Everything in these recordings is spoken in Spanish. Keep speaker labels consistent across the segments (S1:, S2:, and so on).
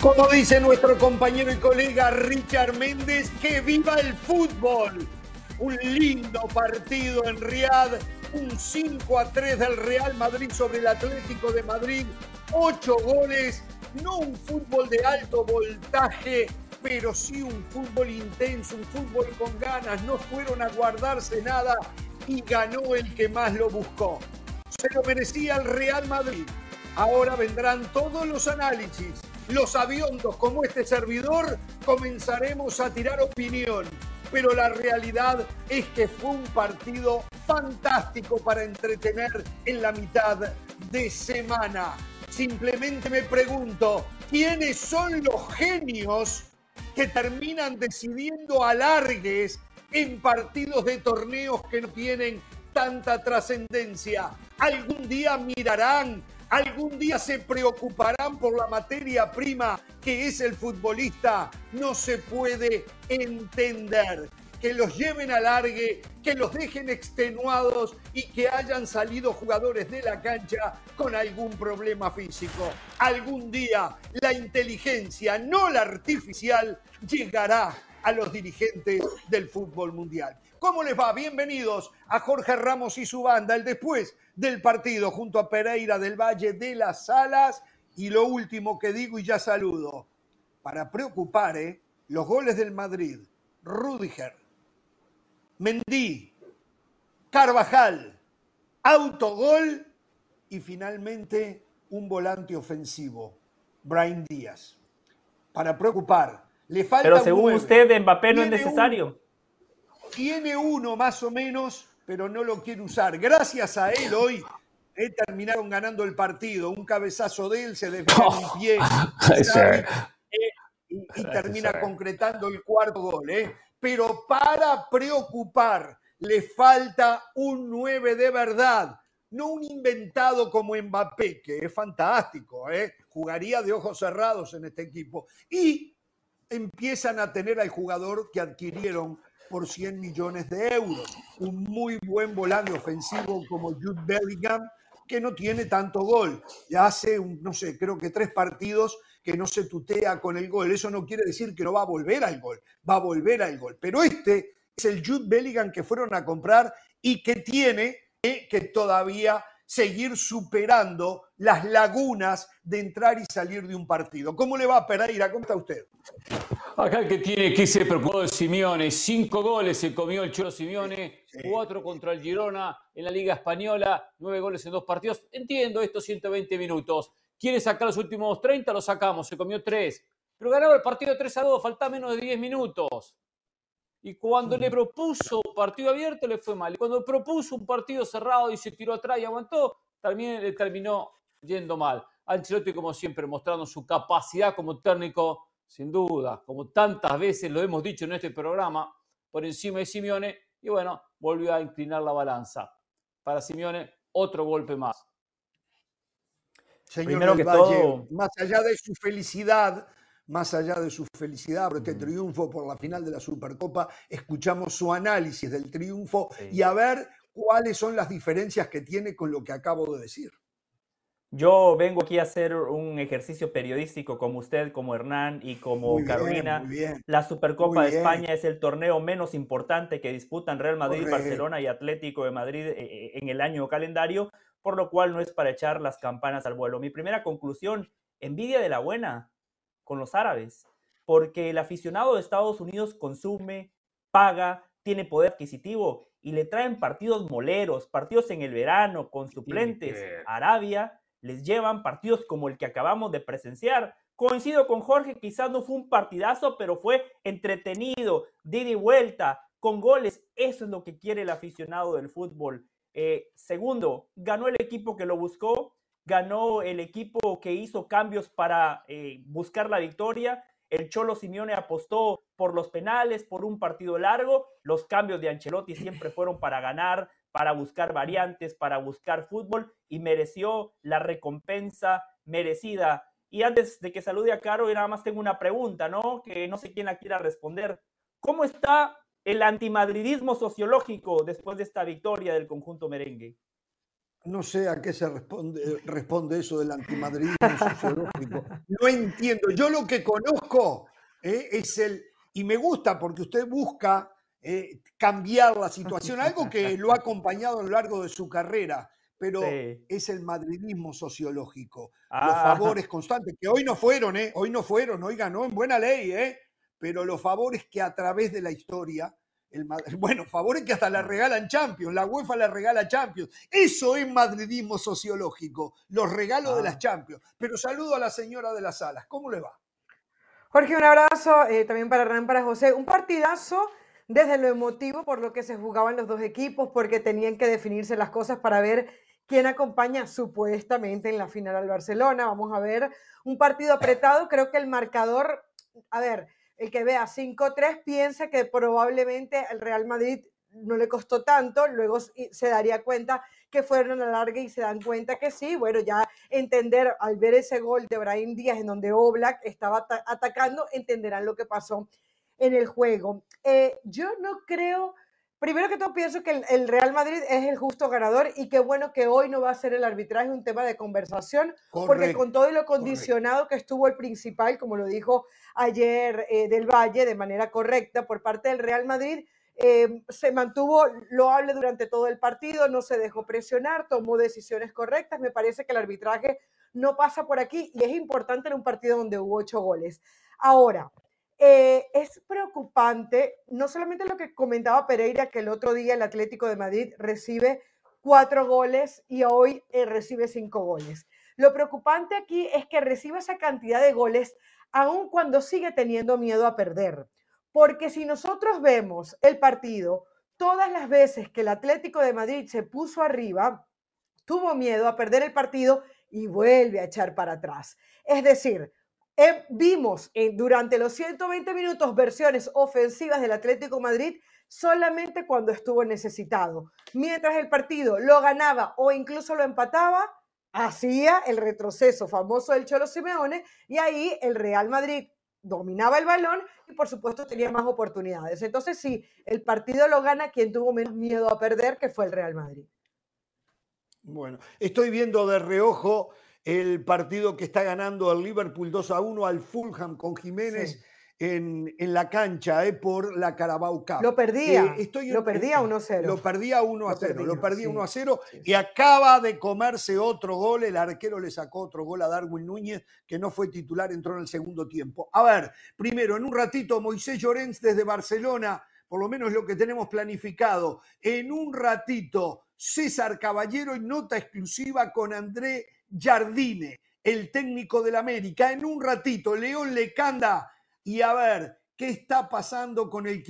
S1: Como dice nuestro compañero y colega Richard Méndez, que viva el fútbol. Un lindo partido en Riad, un 5 a 3 del Real Madrid sobre el Atlético de Madrid, ocho goles, no un fútbol de alto voltaje, pero sí un fútbol intenso, un fútbol con ganas, no fueron a guardarse nada y ganó el que más lo buscó. Se lo merecía el Real Madrid. Ahora vendrán todos los análisis. Los aviondos como este servidor comenzaremos a tirar opinión. Pero la realidad es que fue un partido fantástico para entretener en la mitad de semana. Simplemente me pregunto, ¿quiénes son los genios que terminan decidiendo alargues en partidos de torneos que no tienen tanta trascendencia? ¿Algún día mirarán algún día se preocuparán por la materia prima que es el futbolista. No se puede entender que los lleven a largue, que los dejen extenuados y que hayan salido jugadores de la cancha con algún problema físico. Algún día la inteligencia, no la artificial, llegará a los dirigentes del fútbol mundial. ¿Cómo les va? Bienvenidos a Jorge Ramos y su banda, el después del partido junto a Pereira del Valle de las Salas. Y lo último que digo y ya saludo, para preocupar, ¿eh? los goles del Madrid, Rudiger, Mendy, Carvajal, autogol y finalmente un volante ofensivo, Brian Díaz. Para preocupar, le falta.
S2: Pero según usted, Mbappé no es necesario
S1: tiene uno más o menos, pero no lo quiere usar. Gracias a él hoy eh, terminaron ganando el partido. Un cabezazo de él se desvía oh, pie eh, y, termina concretando el cuarto gol. Eh. Pero para preocupar, le falta un 9 de verdad. No un inventado como Mbappé, que es fantástico, jugaría de ojos cerrados en este equipo. Y empiezan a tener al jugador que adquirieron por 100 millones de euros. Un muy buen volante ofensivo como Jude Bellingham, que no tiene tanto gol. Ya hace, no sé, creo que tres partidos que no se tutea con el gol. Eso no quiere decir que no va a volver al gol, va a volver al gol. Pero este es el Jude Bellingham que fueron a comprar y que tiene que todavía seguir superando las lagunas de entrar y salir de un partido. ¿Cómo le va a Pereira? ¿Cómo está usted?
S3: Acá el que tiene que se preocupado de Simeone. Cinco goles se comió el Cholo Simeone, cuatro contra el Girona en la Liga Española, nueve goles en dos partidos. Entiendo estos 120 minutos. Quiere sacar los últimos 30, lo sacamos, se comió tres. Pero ganaba el partido 3 a 2, falta menos de 10 minutos. Y cuando le propuso partido abierto le fue mal. Y cuando propuso un partido cerrado y se tiró atrás y aguantó, también le terminó yendo mal. Ancelotti, como siempre, mostrando su capacidad como técnico, sin duda, como tantas veces lo hemos dicho en este programa, por encima de Simeone. Y bueno, volvió a inclinar la balanza. Para Simeone, otro golpe más.
S1: Señor Primero que todo... más allá de su felicidad, más allá de su felicidad por este triunfo, por la final de la Supercopa, escuchamos su análisis del triunfo y a ver cuáles son las diferencias que tiene con lo que acabo de decir.
S2: Yo vengo aquí a hacer un ejercicio periodístico como usted, como Hernán y como Carolina. La Supercopa de España es el torneo menos importante que disputan Real Madrid, Barcelona y Atlético de Madrid eh, eh, en el año calendario, por lo cual no es para echar las campanas al vuelo. Mi primera conclusión, envidia de la buena con los árabes, porque el aficionado de Estados Unidos consume, paga, tiene poder adquisitivo y le traen partidos moleros, partidos en el verano con suplentes. Arabia les llevan partidos como el que acabamos de presenciar. Coincido con Jorge, quizás no fue un partidazo, pero fue entretenido, de y vuelta, con goles. Eso es lo que quiere el aficionado del fútbol. Eh, segundo, ganó el equipo que lo buscó, ganó el equipo que hizo cambios para eh, buscar la victoria. El Cholo Simeone apostó por los penales, por un partido largo. Los cambios de Ancelotti siempre fueron para ganar, para buscar variantes, para buscar fútbol y mereció la recompensa merecida. Y antes de que salude a Caro, nada más tengo una pregunta, ¿no? Que no sé quién la quiera responder. ¿Cómo está el antimadridismo sociológico después de esta victoria del conjunto merengue?
S1: No sé a qué se responde, responde eso del antimadridismo sociológico. No entiendo. Yo lo que conozco eh, es el, y me gusta porque usted busca eh, cambiar la situación, algo que lo ha acompañado a lo largo de su carrera, pero es el madridismo sociológico. Los ah. favores constantes, que hoy no fueron, ¿eh? Hoy no fueron, hoy ganó en buena ley, ¿eh? Pero los favores que a través de la historia el, bueno, favores que hasta la regalan Champions, la UEFA la regala Champions. Eso es madridismo sociológico, los regalos de las ah. Champions. Pero saludo a la señora de las salas, ¿cómo le va?
S4: Jorge, un abrazo eh, también para Hernán, para José. Un partidazo desde lo emotivo por lo que se jugaban los dos equipos, porque tenían que definirse las cosas para ver quién acompaña supuestamente en la final al Barcelona. Vamos a ver un partido apretado. Creo que el marcador, a ver, el que vea 5-3 piensa que probablemente el Real Madrid no le costó tanto, luego se daría cuenta que fueron a la larga y se dan cuenta que sí, bueno, ya entender al ver ese gol de Brahim Díaz en donde Oblak estaba atacando, entenderán lo que pasó en el juego. Eh, yo no creo, primero que todo pienso que el, Real Madrid es el justo ganador y qué bueno que hoy no va a ser el arbitraje un tema de conversación, porque con todo lo condicionado que estuvo el principal, como lo dijo ayer eh, del Valle de manera correcta por parte del Real Madrid, eh, se mantuvo loable durante todo el partido, no se dejó presionar, tomó decisiones correctas. Me parece que el arbitraje no pasa por aquí y es importante en un partido donde hubo ocho goles. Ahora, eh, es preocupante, no solamente lo que comentaba Pereira, que el otro día el Atlético de Madrid recibe cuatro goles y hoy eh, recibe cinco goles. Lo preocupante aquí es que recibe esa cantidad de goles aun cuando sigue teniendo miedo a perder. Porque si nosotros vemos el partido, todas las veces que el Atlético de Madrid se puso arriba, tuvo miedo a perder el partido y vuelve a echar para atrás. Es decir, vimos durante los 120 minutos versiones ofensivas del Atlético Madrid solamente cuando estuvo necesitado. Mientras el partido lo ganaba o incluso lo empataba, hacía el retroceso famoso del Cholo Simeone y ahí el Real Madrid dominaba el balón y por supuesto tenía más oportunidades. Entonces sí, el partido lo gana quien tuvo menos miedo a perder, que fue el Real Madrid.
S1: Bueno, estoy viendo de reojo el partido que está ganando el Liverpool 2 a 1 al Fulham con Jiménez. En, la cancha eh, por la Carabao Cup.
S4: Lo perdía. Eh, lo perdía 1 a 0.
S1: Lo perdía 1 a 0. Lo perdía 1 a 0 y acaba de comerse otro gol. El arquero le sacó otro gol a Darwin Núñez, que no fue titular, entró en el segundo tiempo. A ver, primero, en un ratito, Moisés Llorens desde Barcelona, por lo menos lo que tenemos planificado. En un ratito, César Caballero en nota exclusiva con André Jardine, el técnico del América. En un ratito, León Lecanda y a ver qué está pasando con el,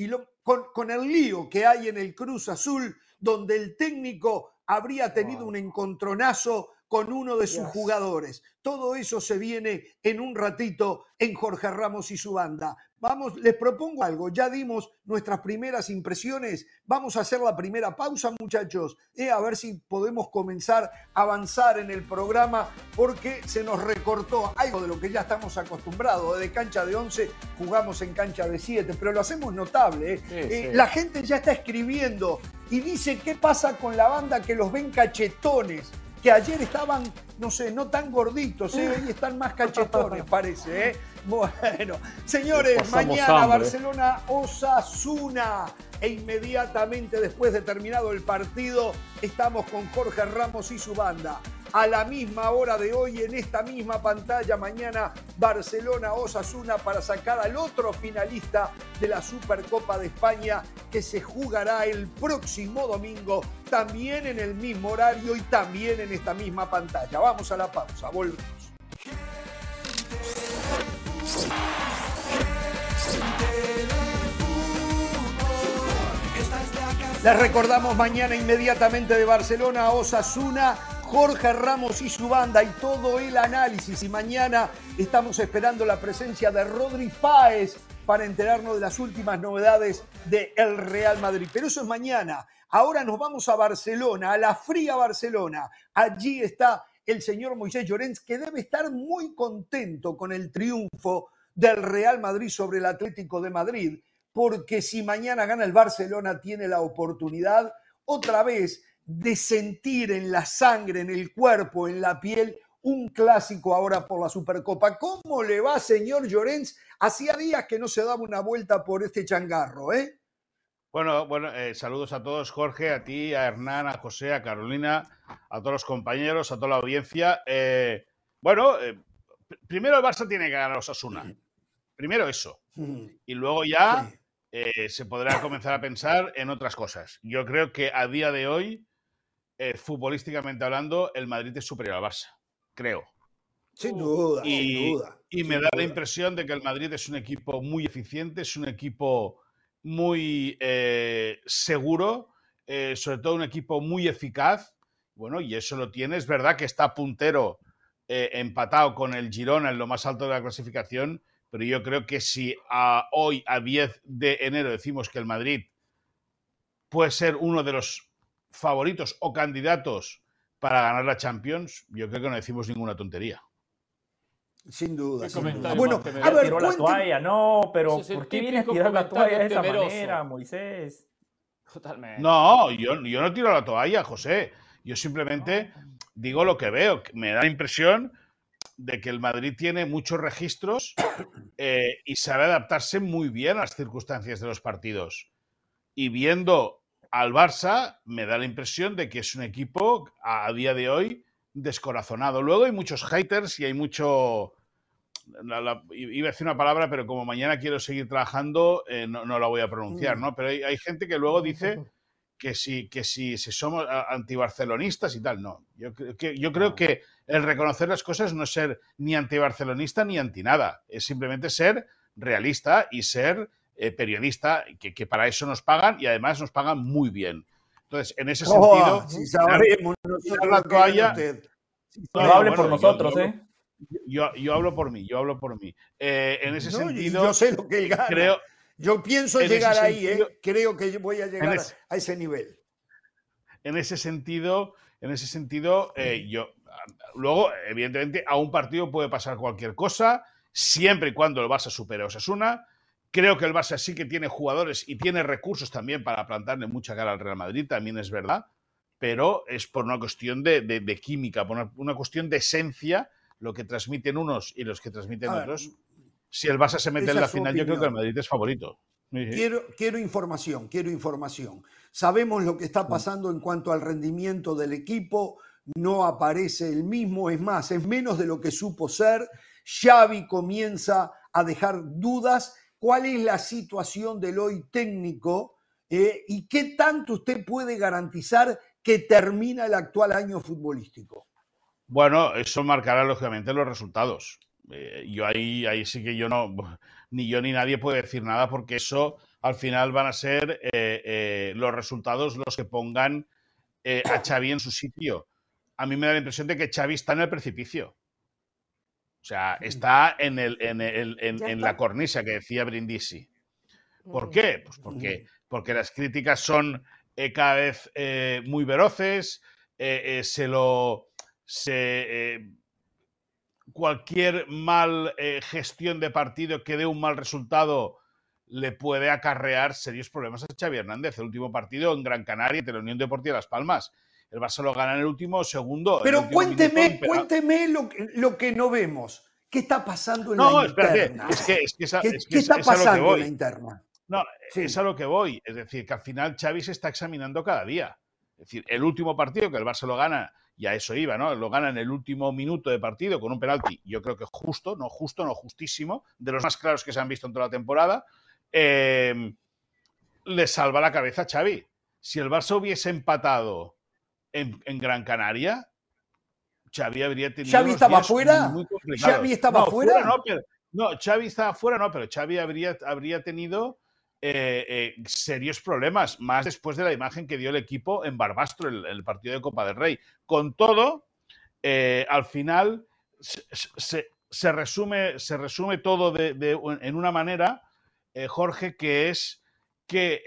S1: con, con el lío que hay en el Cruz Azul, donde el técnico habría tenido un encontronazo con uno de sus jugadores. Todo eso se viene en un ratito en Jorge Ramos y su banda. Vamos, les propongo algo, ya dimos nuestras primeras impresiones, vamos a hacer la primera pausa muchachos, eh, a ver si podemos comenzar a avanzar en el programa porque se nos recortó algo de lo que ya estamos acostumbrados, de cancha de 11 jugamos en cancha de 7, pero lo hacemos notable, eh. Eh, la gente ya está escribiendo y dice qué pasa con la banda que los ven cachetones que ayer estaban, no sé, no tan gorditos, ¿eh? hoy están más cachetones, parece. ¿eh? Bueno, señores, mañana Barcelona Osasuna. E inmediatamente después de terminado el partido, estamos con Jorge Ramos y su banda a la misma hora de hoy en esta misma pantalla. Mañana Barcelona Osasuna para sacar al otro finalista de la Supercopa de España que se jugará el próximo domingo, también en el mismo horario y también en esta misma pantalla. Vamos a la pausa, volvemos. Les recordamos mañana inmediatamente de Barcelona Osasuna Jorge Ramos y su banda y todo el análisis. Y mañana estamos esperando la presencia de Rodri Fáez para enterarnos de las últimas novedades del el Real Madrid. Pero eso es mañana. Ahora nos vamos a Barcelona, a la fría Barcelona. Allí está el señor Moisés Llorens, que debe estar muy contento con el triunfo del Real Madrid sobre el Atlético de Madrid, porque si mañana gana el Barcelona, tiene la oportunidad otra vez de sentir en la sangre, en el cuerpo, en la piel, un clásico ahora por la Supercopa. ¿Cómo le va, señor Llorens? Hacía días que no se daba una vuelta por este changarro, ¿eh?
S5: Bueno, bueno, eh, saludos a todos, Jorge, a ti, a Hernán, a José, a Carolina, a todos los compañeros, a toda la audiencia. Eh, bueno, eh, primero el Barça tiene que ganar a Osasuna. Primero eso. Y luego ya se podrá comenzar a pensar en otras cosas. Yo creo que a día de hoy, futbolísticamente hablando, el Madrid es superior al Barça. Creo.
S1: Sin duda,
S5: y,
S1: sin duda.
S5: Y me da la impresión de que el Madrid es un equipo muy eficiente, es un equipo muy eh, seguro, eh, sobre todo un equipo muy eficaz. Bueno, y eso lo tiene. Es verdad que está puntero eh, empatado con el Girona en lo más alto de la clasificación, pero yo creo que si hoy, a 10 de enero, decimos que el Madrid puede ser uno de los favoritos o candidatos para ganar la Champions, yo creo que no decimos ninguna tontería.
S1: Sin duda.
S2: Bueno, a ver, tiró la toalla, no, pero ¿por qué vienes a tirar la toalla de esa manera, Moisés?
S5: Totalmente. No, yo, yo no tiro la toalla, José. Yo simplemente digo lo que veo. Me da la impresión de que el Madrid tiene muchos registros eh, y sabe adaptarse muy bien a las circunstancias de los partidos. Y viendo al Barça, me da la impresión de que es un equipo a día de hoy descorazonado. Luego hay muchos haters y hay mucho... iba a decir una palabra, pero como mañana quiero seguir trabajando, eh, no, la voy a pronunciar, mm. ¿no? Pero hay, gente que luego dice que si, que si, somos antibarcelonistas y tal, no. Yo, que, yo creo que el reconocer las cosas no es ser ni antibarcelonista ni anti nada, es simplemente ser realista y ser eh, periodista, que, que para eso nos pagan y además nos pagan muy bien. Entonces, en ese sentido, si la toalla.
S2: no hable por nosotros,
S5: yo,
S2: ¿eh?
S5: Yo, hablo por mí, yo hablo por mí. Eh, en ese sentido.
S1: Yo sé lo que él gana. Creo, yo pienso llegar ahí, ¿eh? Creo que voy a llegar a ese nivel.
S5: En ese sentido, en ese sentido, eh, yo. Luego, evidentemente, a un partido puede pasar cualquier cosa, siempre y cuando el Barça supere a Osasuna. Creo que el Barça sí que tiene jugadores y tiene recursos también para plantarle mucha cara al Real Madrid, también es verdad, pero es por una cuestión de, química, por una, cuestión de esencia, lo que transmiten unos y los que transmiten otros. Si el Barça se mete en la final, yo creo que el Madrid es favorito.
S1: Quiero, quiero información, quiero información. Sabemos lo que está pasando en cuanto al rendimiento del equipo, no aparece el mismo, es más, es menos de lo que supo ser. Xavi comienza a dejar dudas cuál es la situación del hoy técnico eh, y qué tanto usted puede garantizar que termina el actual año futbolístico.
S5: Bueno, eso marcará lógicamente los resultados. Eh, yo ahí, ahí sí que yo no, ni yo ni nadie puede decir nada porque eso al final van a ser eh, los resultados los que pongan a Xavi en su sitio. A mí me da la impresión de que Xavi está en el precipicio. O sea, está en, el, en, el, en, la cornisa que decía Brindisi. ¿Por qué? Pues porque, porque las críticas son eh, cada vez eh, muy veloces, eh, se lo. Se, cualquier mal gestión de partido que dé un mal resultado le puede acarrear serios problemas a Xavi Hernández. El último partido en Gran Canaria, de la Unión Deportiva Las Palmas el Barça lo gana en el último segundo.
S1: Pero cuénteme, cuénteme lo que, lo que no vemos. ¿Qué está pasando en la interna?
S5: Es que, es que
S1: ¿Qué, está pasando en la interna?
S5: No, es a lo que voy. Es decir, que al final Xavi se está examinando cada día. Es decir, el último partido que el Barça lo gana, y a eso iba, ¿no? Lo gana en el último minuto de partido con un penalti, yo creo que justo, no justo, no justísimo, de los más claros que se han visto en toda la temporada. Eh, le salva la cabeza a Xavi. Si el Barça hubiese empatado en, Gran Canaria, Xavi habría tenido.
S1: ¿Xavi estaba fuera? ¿Xavi estaba fuera?
S5: no, pero, no, Xavi estaba fuera, no, pero Xavi habría, habría tenido eh, eh, serios problemas, más después de la imagen que dio el equipo en Barbastro, el, el partido de Copa del Rey. Con todo, eh, al final se, resume, se resume todo en una manera, Jorge, que es que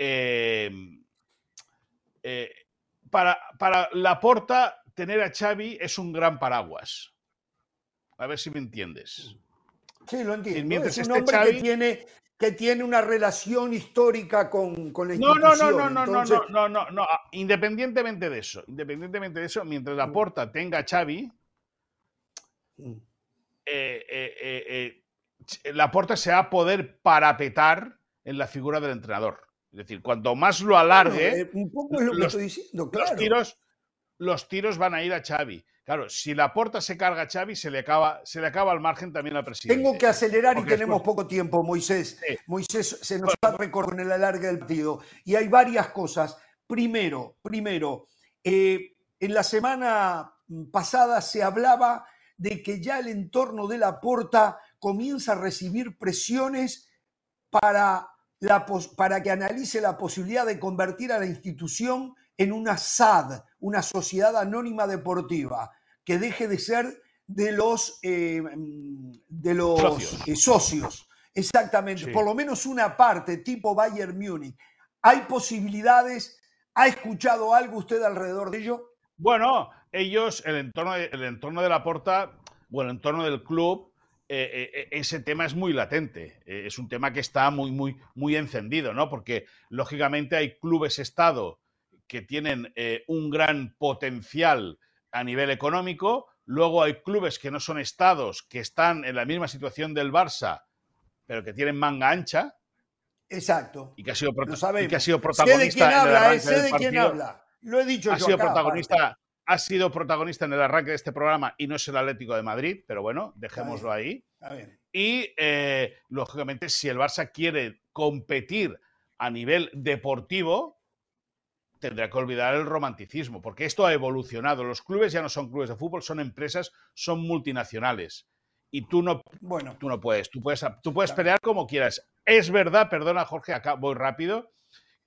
S5: para, para Laporta, tener a Xavi es un gran paraguas. A ver si me entiendes.
S1: Sí, lo entiendo. Mientras es un hombre que, tiene, que tiene una relación histórica con, con la no,
S5: institución. No, no, no, no, no, no, no, no, Independientemente de eso, independientemente de eso, mientras Laporta mm. tenga a Xavi, mm. eh, eh, eh, Laporta se va a poder parapetar en la figura del entrenador. Es decir, cuanto más lo alargue,
S1: un poco es lo que estoy diciendo, claro.
S5: los, tiros, los tiros van a ir a Xavi. Claro, si la porta se carga a Xavi, se le acaba, se le acaba el margen también al presidente.
S1: Tengo que acelerar y tenemos poco tiempo, Moisés. Moisés se nos ha recorrido en el alargue del partido. Y hay varias cosas. Primero, primero, eh, en la semana pasada se hablaba de que ya el entorno de la porta comienza a recibir presiones para, la, para que analice la posibilidad de convertir a la institución en una SAD, una sociedad anónima deportiva, que deje de ser de los, eh, de los socios. Eh, Exactamente, por lo menos una parte tipo Bayern Múnich. ¿Hay posibilidades? ¿Ha escuchado algo usted alrededor de ello?
S5: Bueno, ellos, el entorno de, el entorno de la porta, bueno, el entorno del club, eh, ese tema es muy latente. es un tema que está muy, muy, muy encendido, ¿no? Porque lógicamente hay clubes Estado que tienen eh, un gran potencial a nivel económico. Luego hay clubes que no son estados, que están en la misma situación del Barça, pero que tienen manga ancha.
S1: Exacto.
S5: Y que ha sido, que ha sido protagonista.
S1: en el habla, sé de quién habla. Lo he dicho
S5: ha sido protagonista, Ha sido protagonista en el arranque de este programa y no es el Atlético de Madrid, pero bueno, dejémoslo ahí. Y eh, lógicamente, si el Barça quiere competir a nivel deportivo, tendrá que olvidar el romanticismo, porque esto ha evolucionado. Los clubes ya no son clubes de fútbol, son empresas, son multinacionales. Y tú no, bueno, tú no puedes, tú puedes, tú puedes pelear como quieras. Es verdad, perdona Jorge, acá voy rápido,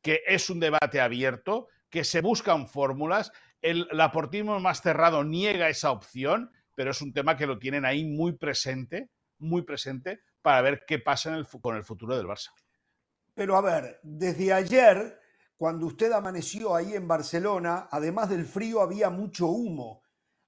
S5: que es un debate abierto, que se buscan fórmulas. El, aportismo más cerrado niega esa opción, pero es un tema que lo tienen ahí muy presente, muy presente, para ver qué pasa con el futuro del Barça.
S1: Pero a ver, desde ayer cuando usted amaneció ahí en Barcelona, además del frío, había mucho humo.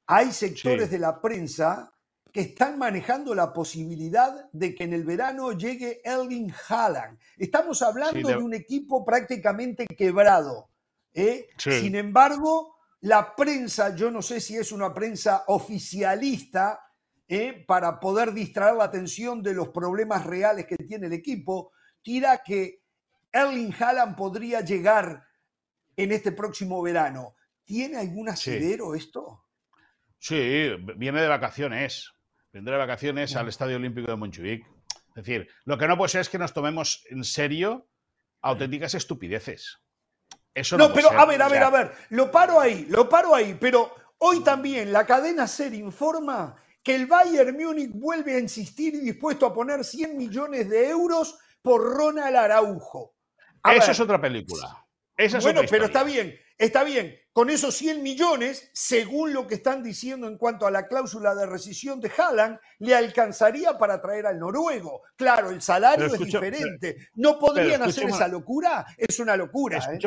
S1: Hay sectores de la prensa que están manejando la posibilidad de que en el verano llegue Erling Haaland. Estamos hablando de... un equipo prácticamente quebrado. ¿eh? Sin embargo, la prensa, yo no sé si es una prensa oficialista, ¿eh? para poder distraer la atención de los problemas reales que tiene el equipo, tira que Erling Haaland podría llegar en este próximo verano. ¿Tiene algún asidero esto?
S5: Sí, viene de vacaciones. Vendrá de vacaciones al Estadio Olímpico de Montjuic. Es decir, lo que no puede ser es que nos tomemos en serio auténticas estupideces. Eso no,
S1: no pero a ver, a ver, a ver, lo paro ahí, lo paro ahí, pero hoy también la cadena SER informa que el Bayern Múnich vuelve a insistir y dispuesto a poner 100 millones de euros por Ronald Araujo.
S5: Eso es otra película.
S1: bueno, pero está bien, está bien. Con esos 100 millones, según lo que están diciendo en cuanto a la cláusula de rescisión de Haaland, le alcanzaría para traer al noruego. Claro, el salario es diferente. ¿No podrían hacer esa locura? Es una locura. ¿eh?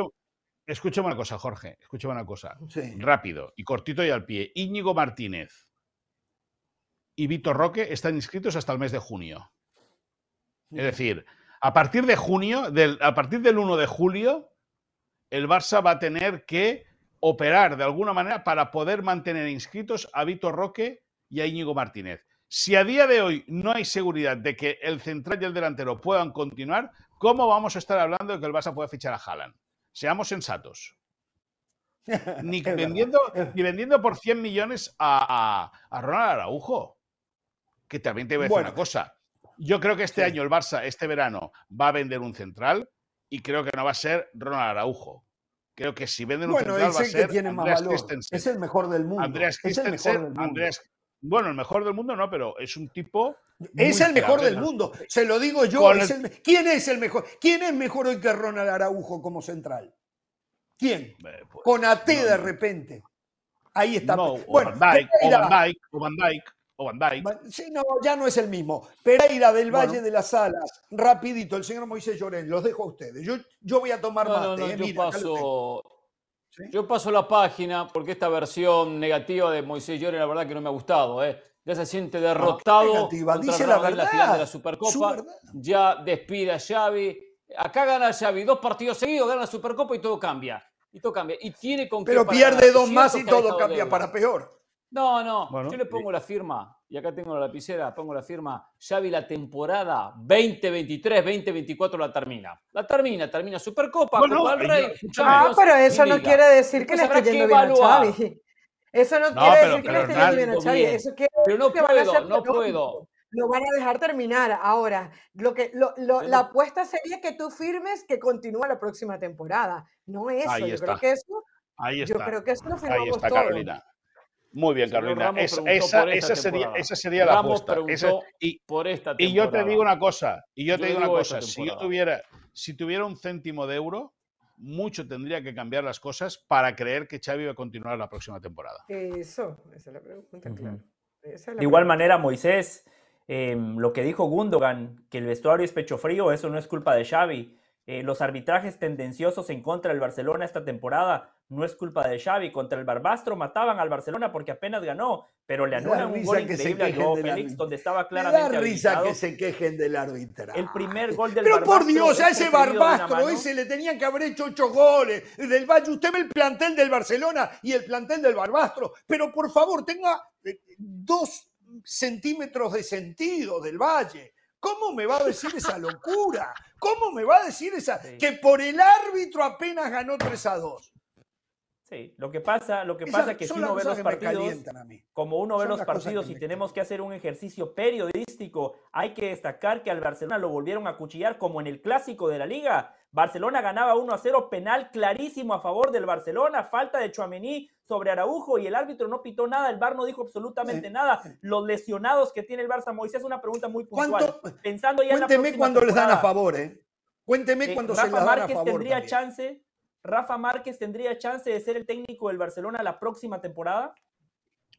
S5: Escúchame una cosa, Jorge. Escúchame una cosa. Rápido y cortito y al pie. Íñigo Martínez y Víctor Roque están inscritos hasta el mes de junio. Es decir, a partir de junio, del, a partir del 1 de julio, el Barça va a tener que operar de alguna manera para poder mantener inscritos a Víctor Roque y a Íñigo Martínez. Si a día de hoy no hay seguridad de que el central y el delantero puedan continuar, ¿cómo vamos a estar hablando de que el Barça pueda fichar a Haaland? Seamos sensatos. Ni vendiendo, ni vendiendo por 100 millones a, Ronald Araujo. Que también te voy a decir una cosa. Yo creo que este año el Barça, este verano, va a vender un central y creo que no va a ser Ronald Araujo. Creo que si venden un central va a ser
S1: tiene Andreas Christensen. Es el mejor del mundo.
S5: Andreas Christensen, bueno, el mejor del mundo no, pero es un tipo.
S1: Es el mejor del mundo. Se lo digo yo. ¿Quién es el mejor? ¿Quién es mejor hoy que Ronald Araujo como central? ¿Quién? Eh, pues, Con AT de repente. Ahí está.
S5: bueno, o Van Dijk, o Van Dijk.
S1: Sí, no, ya no es el mismo. Pereira del Valle de las Alas, rapidito, el señor Moisés Llorén, los dejo a ustedes. Yo, yo voy a tomar más
S3: mate. Eh, yo, paso, yo paso la página porque esta versión negativa de Moisés Llorén, la verdad que no me ha gustado. Eh. ya se siente derrotado
S1: dice la, verdad,
S3: la final de la Supercopa, ya despide a Xavi. Acá gana Xavi dos partidos seguidos, gana la Supercopa y todo cambia. Y todo cambia. Y tiene con
S1: Pero pierde dos más y todo cambia para peor.
S3: No, no, yo le pongo la firma, y acá tengo la lapicera, pongo la firma, Xavi la temporada 2023-2024 la termina. La termina, termina Supercopa, Copa del Rey.
S4: Ah, pero eso no quiere decir que le esté yendo bien a Xavi. Eso no, quiere decir que le esté yendo bien a Xavi. Eso quiere
S3: pero no puedo, no puedo.
S4: Lo van a dejar terminar. Ahora, lo que, lo, lo, la apuesta sería que tú firmes que continúa la próxima temporada. No eso. Ahí yo está. creo que eso.
S5: Ahí está.
S4: Yo creo que eso lo
S5: firmamos Ahí está, Carolina. Muy bien, Carolina. esa, sería, esa, sería, la apuesta. y, por esta y yo te digo una cosa, y yo te digo, una cosa, si yo tuviera, si tuviera un céntimo de euro, mucho tendría que cambiar las cosas para creer que Xavi va a continuar la próxima temporada.
S4: Eso, esa es la pregunta, claro.
S2: de igual manera, Moisés, em, lo que dijo Gundogan, que el vestuario es pecho frío, eso no es culpa de Xavi. Eh, los arbitrajes tendenciosos en contra del Barcelona esta temporada no es culpa de Xavi. Contra el Barbastro mataban al Barcelona porque apenas ganó, pero le anulan un gol increíble a Joao Félix, donde estaba claramente.
S1: Me da risa que se quejen del árbitro.
S2: El primer gol del
S1: Pero por Dios, a ese Barbastro, ese le tenían que haber hecho ocho goles. Del Valle, usted ve el plantel del Barcelona y el plantel del Barbastro, pero por favor, tenga eh, dos centímetros de sentido del Valle. ¿Cómo me va a decir esa locura? ¿Cómo me va a decir esa? Que por el árbitro apenas ganó 3 a 2.
S2: Sí, lo que pasa, lo que pasa es que si uno ve los partidos, como uno ve los partidos y tenemos que hacer un ejercicio periodístico, hay que destacar que al Barcelona lo volvieron a cuchillar como en el clásico de la liga. Barcelona ganaba 1 a 0, penal clarísimo a favor del Barcelona, falta de Chuamení sobre Araujo y el árbitro no pitó nada, el VAR no dijo absolutamente nada. Los lesionados que tiene el Barça, Moisés, una pregunta muy puntual. Pensando ya
S1: Cuénteme en la cuando les dan a favor, ¿eh? Cuénteme eh, cuando se les dan a favor.
S2: tendría chance Rafa Márquez tendría chance de ser el técnico del Barcelona la próxima temporada?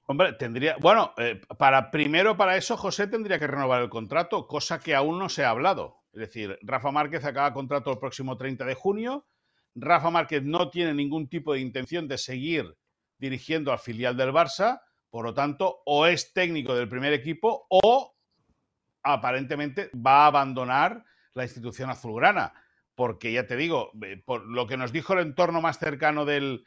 S5: Hombre, tendría. Bueno, eh, para primero para eso José tendría que renovar el contrato, cosa que aún no se ha hablado. Es decir, Rafa Márquez acaba contrato el próximo 30 de junio. Rafa Márquez no tiene ningún tipo de intención de seguir dirigiendo al filial del Barça, por lo tanto, o es técnico del primer equipo o aparentemente va a abandonar la institución azulgrana porque ya te digo, por lo que nos dijo el entorno más cercano del,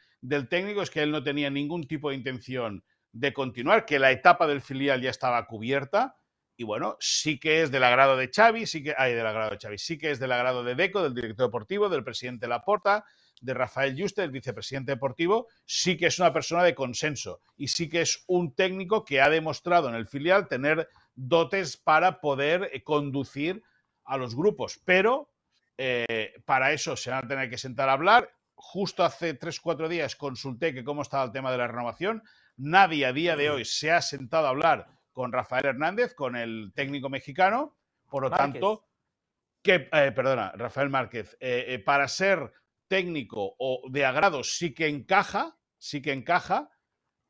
S5: técnico es que él no tenía ningún tipo de intención de continuar, que la etapa del filial ya estaba cubierta. Y bueno, sí que es del agrado de Xavi, sí que hay del agrado de Xavi, sí que es del agrado de Deco, del director deportivo, del presidente Laporta, de Rafael Juste, el vicepresidente deportivo, sí que es una persona de consenso y sí que es un técnico que ha demostrado en el filial tener dotes para poder eh, conducir a los grupos, pero eh, para eso se van a tener que sentar a hablar. Justo hace 3-4 días consulté que cómo estaba el tema de la renovación. Nadie a día de hoy se ha sentado a hablar con Rafael Hernández, con el técnico mexicano. Por lo tanto, que, eh, perdona, Rafael Márquez, eh, para ser técnico o de agrado sí que encaja, sí que encaja,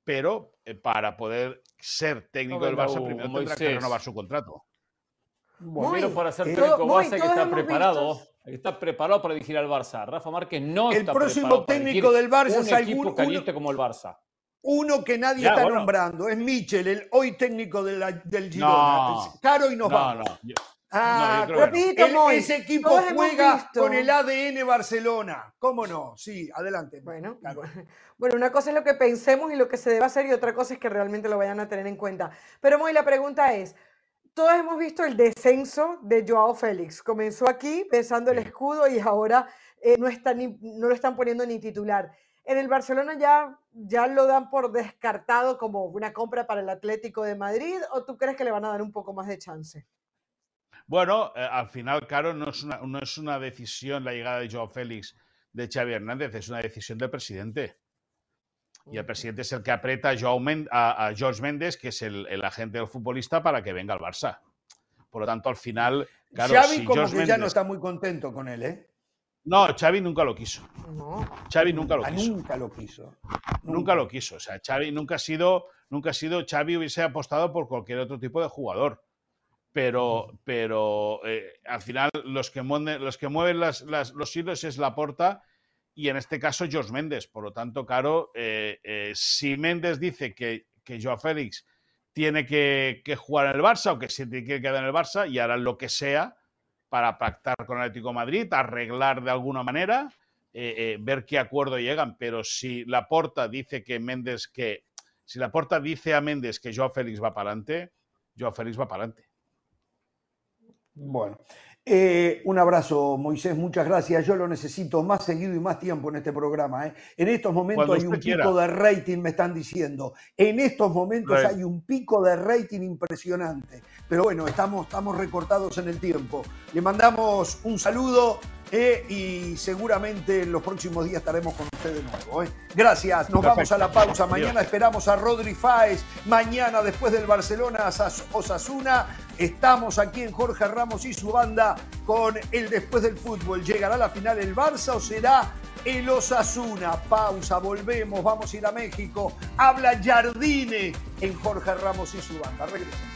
S5: pero para poder ser técnico del Barça primero tendrá que renovar su contrato.
S3: Bueno, para ser técnico base que está preparado está preparado para dirigir al Barça. Rafa Márquez no
S1: el
S3: está
S1: próximo técnico del Barça
S3: un es equipo caliente como el Barça.
S1: Uno que nadie está nombrando, es Michel, el hoy técnico de del Girona. Caro y nos no, No, Ah, ese equipo juega con el ADN Barcelona. ¿Cómo no? Sí, adelante.
S4: Bueno, bueno, una cosa es lo que pensemos y lo que se debe hacer y otra cosa es que realmente lo vayan a tener en cuenta. Pero muy la pregunta es, todos hemos visto el descenso de Joao Félix. Comenzó aquí pensando el escudo y ahora eh, no, está no lo están poniendo ni titular. En el Barcelona ya, ya lo dan por descartado como una compra para el Atlético de Madrid o tú crees que le van a dar un poco más de chance?
S5: Bueno, eh, al final, Caro, no es, una, no es una decisión la llegada de Joao Félix de Xavi Hernández, es una decisión del presidente. Y el presidente es el que aprieta a, a, George Méndez, que es el, agente del futbolista, para que venga al Barça. Por lo tanto, al final.
S1: Claro, Xavi, como que ya no está muy contento con él, ¿eh?
S5: No, Xavi nunca lo quiso. No. Xavi nunca lo
S1: ah,
S5: quiso.
S1: Nunca lo quiso.
S5: Nunca. lo quiso. O sea, Xavi nunca ha sido. Nunca ha sido. Xavi hubiese apostado por cualquier otro tipo de jugador. Pero, pero eh, al final los que mueven, los, que mueven los hilos es la porta y en este caso George Méndez. Por lo tanto, Caro, eh, eh, si Méndez dice que, que Joao Félix tiene que, jugar en el Barça o que se tiene que quedar en el Barça y harán lo que sea para pactar con el Atlético Madrid, arreglar de alguna manera, eh, ver qué acuerdo llegan. Pero si la Porta dice que Méndez, que si la Porta dice a Méndez que Joao Félix va para adelante, Joao Félix va para adelante.
S1: Bueno, eh, un abrazo, Moisés, muchas gracias. Yo lo necesito más seguido y más tiempo en este programa. ¿eh? En estos momentos hay un pico de rating, me están diciendo. En estos momentos hay un pico de rating impresionante. Pero bueno, estamos, estamos recortados en el tiempo. Le mandamos un saludo eh, y seguramente en los próximos días estaremos con usted de nuevo. Eh. Gracias, nos vamos a la pausa. Mañana esperamos a Rodri Fáez. Mañana, después del Barcelona Osasuna, estamos aquí en Jorge Ramos y su banda con el después del fútbol. ¿Llegará la final el Barça o será el Osasuna? Pausa, volvemos, vamos a ir a México. Habla Jardine en Jorge Ramos y su banda. Regresamos.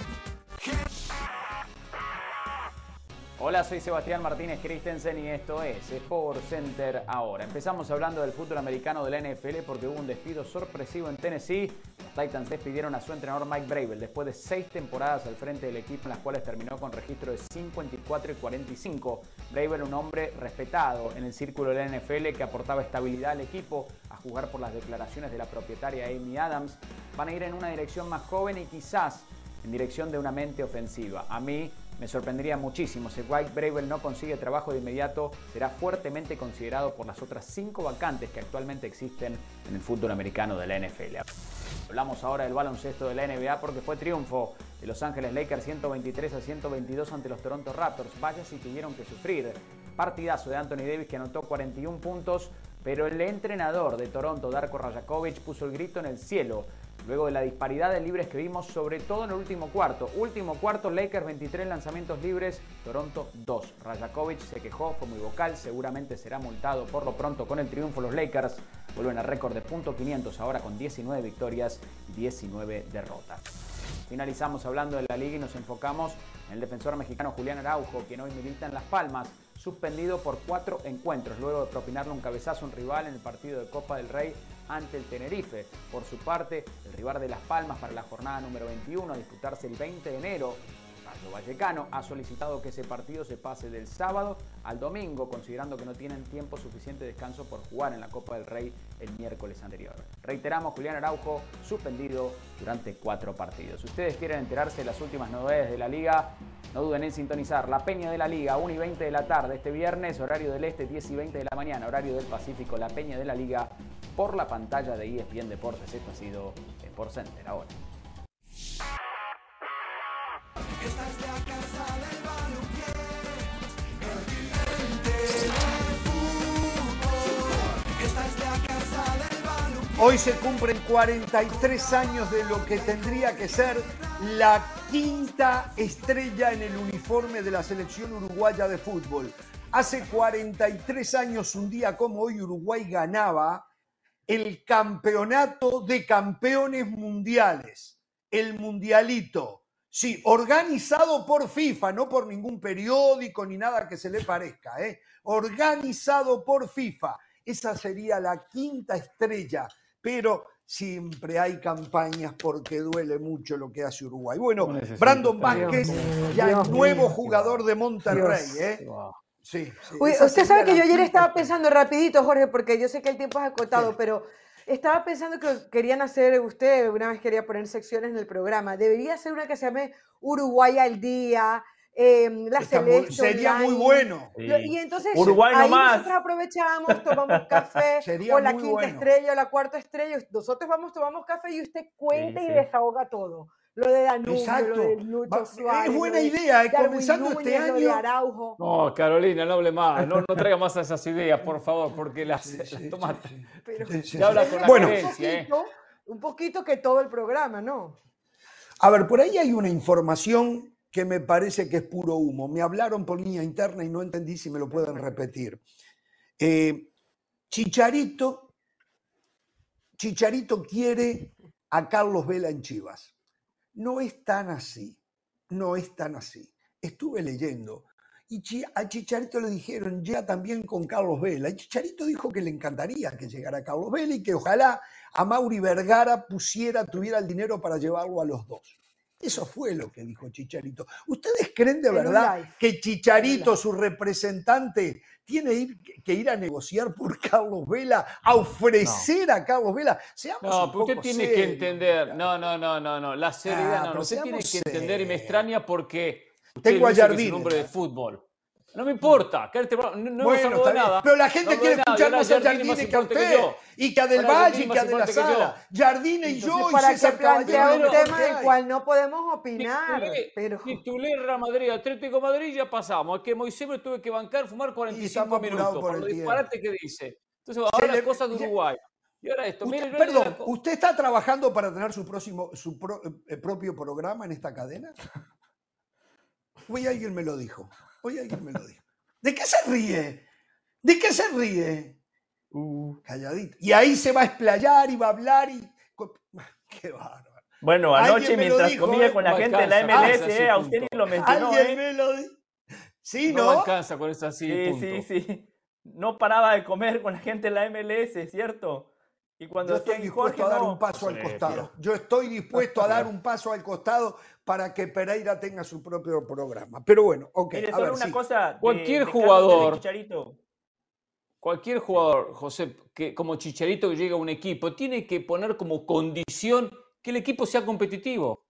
S6: Hola, soy Sebastián Martínez Christensen y esto es Sport Center ahora. Empezamos hablando del fútbol americano de la NFL porque hubo un despido sorpresivo en Tennessee. Los Titans despidieron a su entrenador Mike Bravel después de seis temporadas al frente del equipo en las cuales terminó con registro de 54 y 45. Bravel, un hombre respetado en el círculo de la NFL que aportaba estabilidad al equipo, a jugar por las declaraciones de la propietaria Amy Adams. Van a ir en una dirección más joven y quizás en dirección de una mente ofensiva. A mí me sorprendería muchísimo. Si White Bravel no consigue trabajo de inmediato, será fuertemente considerado por las otras cinco vacantes que actualmente existen en el fútbol americano de la NFL. Hablamos ahora del baloncesto de la NBA porque fue triunfo de Los Ángeles Lakers 123 a 122 ante los Toronto Raptors. Vaya si tuvieron que sufrir. Partidazo de Anthony Davis que anotó 41 puntos, pero el entrenador de Toronto, Darko Rajakovic, puso el grito en el cielo luego de la disparidad de libres que vimos, sobre todo en el último cuarto. Último cuarto, Lakers 23 lanzamientos libres, Toronto 2. Rajakovic se quejó, fue muy vocal, seguramente será multado por lo pronto con el triunfo. Los Lakers vuelven al récord de punto .500 ahora con 19 victorias y 19 derrotas. Finalizamos hablando de la liga y nos enfocamos en el defensor mexicano Julián Araujo, quien hoy milita en Las Palmas, suspendido por cuatro encuentros luego de propinarle un cabezazo a un rival en el partido de Copa del Rey ante el Tenerife. Por su parte, el rival de Las Palmas para la jornada número 21 a disputarse el 20 de enero Rayo Vallecano ha solicitado que ese partido se pase del sábado al domingo, considerando que no tienen tiempo suficiente de descanso por jugar en la Copa del Rey el miércoles anterior. Reiteramos, Julián Araujo suspendido durante cuatro partidos. Si ustedes quieren enterarse de las últimas novedades de la liga, no duden en sintonizar La Peña de la Liga, 1 y 20 de la tarde este viernes, horario del Este, 10 y 20 de la mañana, horario del Pacífico, La Peña de la Liga, por la pantalla de ESPN Deportes. Esto ha sido Sport Center ahora.
S1: Hoy se cumplen 43 años de lo que tendría que ser la quinta estrella en el uniforme de la selección uruguaya de fútbol. Hace 43 años, un día como hoy, Uruguay ganaba el campeonato de campeones mundiales, el mundialito. Sí, organizado por FIFA, no por ningún periódico ni nada que se le parezca, ¿eh? organizado por FIFA. Esa sería la quinta estrella pero siempre hay campañas porque duele mucho lo que hace Uruguay. Bueno, Brandon Vázquez, ya el nuevo jugador de Monterrey. ¿eh?
S4: Sí, usted sabe que yo ayer estaba pensando rapidito, Jorge, porque yo sé que el tiempo es acotado, pero estaba pensando que querían hacer, usted una vez quería poner secciones en el programa, debería ser una que se llame Uruguay al día, Em, la selección.
S1: Sería muy bueno.
S4: Y entonces Uruguay ahí nosotros aprovechamos, tomamos café, o la quinta estrella o la cuarta estrella. Nosotros vamos, tomamos café y usted cuenta y desahoga todo. Lo de Danubio, lo de Lucho Suárez.
S1: Es buena idea, eh, comenzando este año.
S3: Araujo. No, Carolina, no hable más. No, no traiga más esas ideas, por favor, porque las, sí, las toma.
S4: habla con la bueno, un poquito, ¿eh? un poquito que todo el programa, ¿no?
S1: A ver, por ahí hay una información que me parece que es puro humo. Me hablaron por línea interna y no entendí si me lo pueden repetir. Eh, Chicharito, Chicharito quiere a Carlos Vela en Chivas. No es tan así, no es tan así. Estuve leyendo y a Chicharito le dijeron ya también con Carlos Vela. Y Chicharito dijo que le encantaría que llegara Carlos Vela y que ojalá a Mauri Vergara pusiera, tuviera el dinero para llevarlo a los dos. Eso fue lo que dijo Chicharito. ¿Ustedes creen de verdad que Chicharito, su representante, tiene que ir a negociar por Carlos Vela, a ofrecer a Carlos Vela?
S3: Seamos no, porque usted tiene que entender. No, no, no, no, no. La seriedad, ah, no. Usted tiene que entender y me extraña porque.
S1: Tengo a Jardín. Es
S3: un hombre de fútbol. No me importa, no, no bueno,
S1: de nada. Pero la gente quiere escuchar más a Jardine que a usted, y que a Del Valle y que a De la Sala. Jardine y yo
S4: para y César que plantea un tema del cual no podemos opinar. pero...
S3: Titulé Real Madrid, Atlético Madrid, ya pasamos. Es que Moisés me tuve que bancar, fumar 45 minutos por, el disparate que dice. Entonces, ahora las cosas de Uruguay. Y ahora esto,
S1: usted, perdón, ¿usted está trabajando para tener su próximo, su eh, propio programa en esta cadena? Hoy alguien me lo dijo. Hoy alguien me lo dijo. ¿De qué se ríe? ¿De qué se ríe? Uh. Calladito. Y ahí se va a explayar y va a hablar y. Qué bárbaro.
S2: Bueno, anoche mientras comía ¿eh? con la gente de la MLS, eh, a usted ni lo mencionó.
S1: Alguien ¿eh? me lo dijo. Sí, ¿no?
S3: No alcanza con eso así.
S2: Sí, sí, sí. No paraba de comer con la gente de la MLS, ¿cierto?
S1: Y cuando Yo estoy dispuesto a dar un paso al costado. Yo estoy dispuesto a dar un paso al costado para que Pereira tenga su propio programa. Pero bueno, ok.
S2: a ver, una cosa
S3: cualquier jugador, cualquier jugador, José, que como Chicharito que llega a un equipo, tiene que poner como condición que el equipo sea competitivo.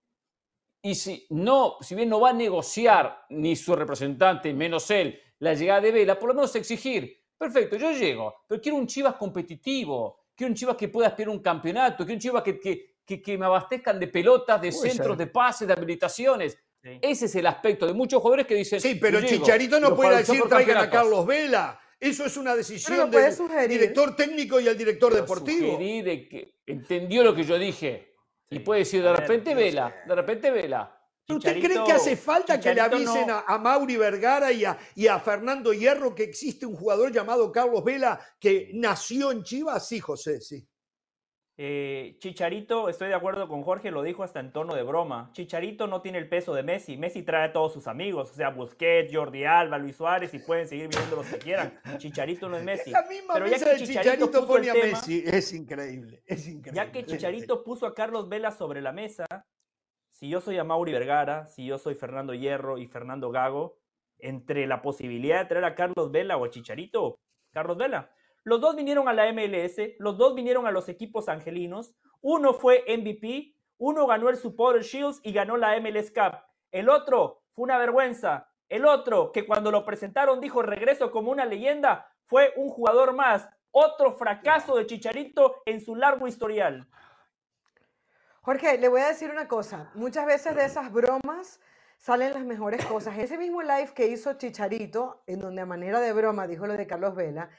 S3: Y si no, si bien no va a negociar ni su representante, menos él, la llegada de Vela, por lo menos exigir. Perfecto, yo llego, pero quiero un Chivas competitivo quiero un Chivas que pueda aspirar un campeonato, quiero un Chivas que, que, que, me abastezcan de pelotas, de centros, de pases, de habilitaciones. Ese es el aspecto de muchos jugadores que dicen.
S1: Sí, pero Chicharito no puede decir traigan a Carlos Vela. Eso es una decisión del director técnico y el director deportivo.
S3: De que entendió lo que yo dije. Y puede decir de repente Vela, de repente Vela.
S1: ¿Usted cree que hace falta que le avisen a, Mauri Vergara y a, y a, Fernando Hierro que existe un jugador llamado Carlos Vela que nació en Chivas? Sí, José, sí.
S2: Eh, Chicharito, estoy de acuerdo con Jorge, lo dijo hasta en tono de broma. Chicharito no tiene el peso de Messi. Messi trae a todos sus amigos, o sea, Busquets, Jordi Alba, Luis Suárez, y pueden seguir viendo los que quieran. Chicharito no es Messi.
S1: La misma Pero ya que Chicharito, Chicharito pone a Messi, es increíble, es increíble.
S2: Ya que Chicharito puso a Carlos Vela sobre la mesa, si yo soy a Mauri Vergara, si yo soy Fernando Hierro y Fernando Gago, entre la posibilidad de traer a Carlos Vela o a Chicharito, Carlos Vela. Los dos vinieron a la MLS, los dos vinieron a los equipos angelinos. Uno fue MVP, uno ganó el Supporter Shields y ganó la MLS Cup. El otro fue una vergüenza. El otro, que cuando lo presentaron dijo regreso como una leyenda, fue un jugador más. Otro fracaso de Chicharito en su largo historial.
S4: Jorge, le voy a decir una cosa. Muchas veces de esas bromas salen las mejores cosas. Ese mismo live que hizo Chicharito, en donde a manera de broma dijo lo de Carlos Vela,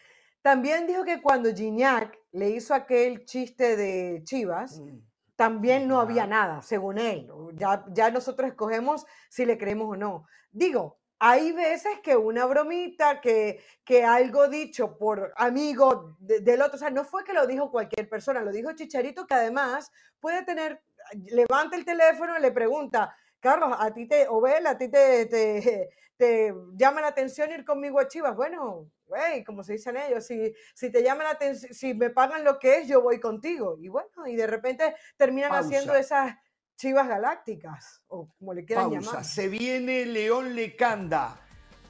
S4: también dijo que cuando Gignac le hizo aquel chiste de Chivas, mm. también no había nada, según él. Ya, ya nosotros escogemos si le creemos o no. Digo, hay veces que una bromita, que, que algo dicho por amigo del otro, o sea, no fue que lo dijo cualquier persona, lo dijo Chicharito, que además puede tener, levanta el teléfono y le pregunta, Carlos, a ti te, o a ti te, te, llama la atención ir conmigo a Chivas. Bueno, güey, como se dicen ellos, si, si te llama la atención, si me pagan lo que es, yo voy contigo. Y bueno, y de repente terminan haciendo esas Chivas Galácticas, o como le quieran llamar.
S1: Se viene León Lecanda.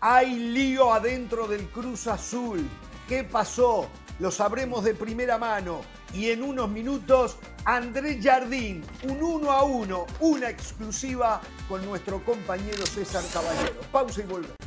S1: Hay lío adentro del Cruz Azul. ¿Qué pasó? Lo sabremos de primera mano. Y en unos minutos, Andrés Jardín, un uno a uno, una exclusiva con nuestro compañero César Caballero. Pausa y volvemos.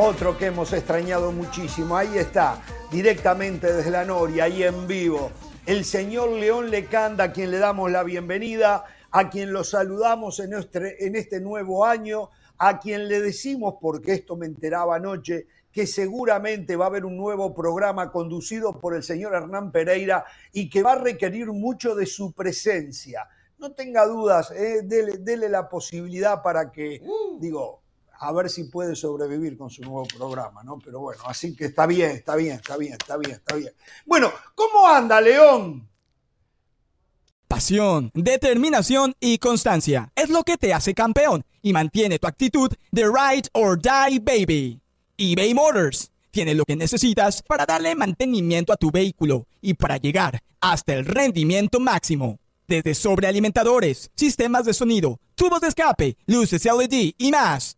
S1: Otro que hemos extrañado muchísimo. Ahí está, directamente desde la Noria, ahí en vivo. El señor León Lecanda, a quien le damos la bienvenida, a quien lo saludamos en este, en este nuevo año, a quien le decimos, porque esto me enteraba anoche, que seguramente va a haber un nuevo programa conducido por el señor Hernán Pereira y que va a requerir mucho de su presencia. No tenga dudas, eh, dele, la posibilidad para que, uh. digo, a ver si puede sobrevivir con su nuevo programa, ¿no? Pero bueno, así que está bien, está bien, está bien, está bien, está bien. Bueno, ¿cómo anda, León?
S7: Pasión, determinación y constancia es lo que te hace campeón y mantiene tu actitud de ride or die baby. eBay Motors tiene lo que necesitas para darle mantenimiento a tu vehículo y para llegar hasta el rendimiento máximo. Desde sobrealimentadores, sistemas de sonido, tubos de escape, luces LED y más.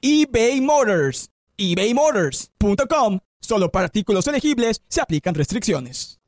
S7: eBay Motors. ebaymotors.com. Solo para artículos elegibles se aplican restricciones.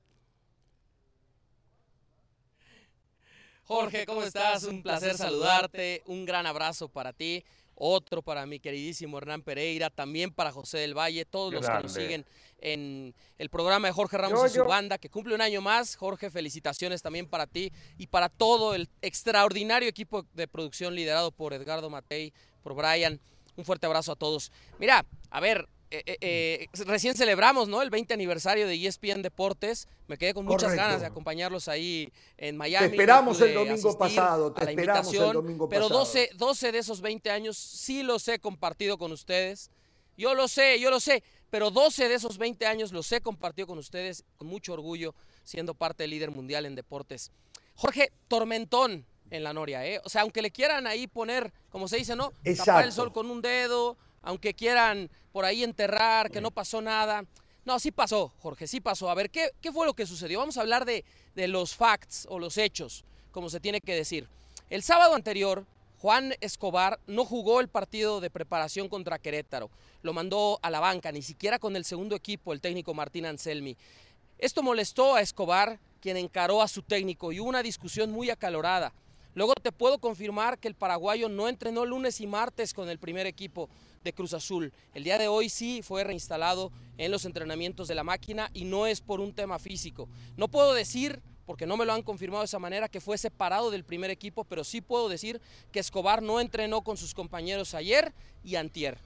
S8: Jorge, ¿cómo estás? Un placer saludarte. Un gran abrazo para ti otro para mi queridísimo Hernán Pereira, también para José del Valle, todos los que nos siguen en el programa de Jorge Ramos y su banda, que cumple un año más. Jorge, felicitaciones también para ti y para todo el extraordinario equipo de producción liderado por Edgardo Matei, por Brian. Un fuerte abrazo a todos. Mira, a ver, eh, eh, eh, recién celebramos ¿no? el 20 aniversario de ESPN Deportes. Me quedé con muchas ganas de acompañarlos ahí en Miami.
S9: Te esperamos el domingo pasado, te esperamos el domingo
S8: pero pasado. Pero 12, 12 de esos 20 años sí los he compartido con ustedes. Yo lo sé, yo lo sé, pero 12 de esos 20 años los he compartido con ustedes con mucho orgullo, siendo parte del líder mundial en deportes. Jorge, tormentón en la Noria, ¿eh? O sea, aunque le quieran ahí poner, como se dice, ¿no? Tapar el sol con un dedo, aunque quieran por ahí enterrar, que no pasó nada. No, sí pasó, Jorge, sí pasó. A ver, ¿qué, qué fue lo que sucedió? Vamos a hablar de, de los facts o los hechos, como se tiene que decir. El sábado anterior, Juan Escobar no jugó el partido de preparación contra Querétaro. Lo mandó a la banca, ni siquiera con el segundo equipo, el técnico Martín Anselmi. Esto molestó a Escobar, quien encaró a su técnico, y hubo una discusión muy acalorada. Luego te puedo confirmar que el paraguayo no entrenó lunes y martes con el primer equipo de Cruz Azul. El día de hoy sí fue reinstalado en los entrenamientos de la máquina y no es por un tema físico. No puedo decir, porque no me lo han confirmado de esa manera, que fue separado del primer equipo, pero sí puedo decir que Escobar no entrenó con sus compañeros ayer y antier.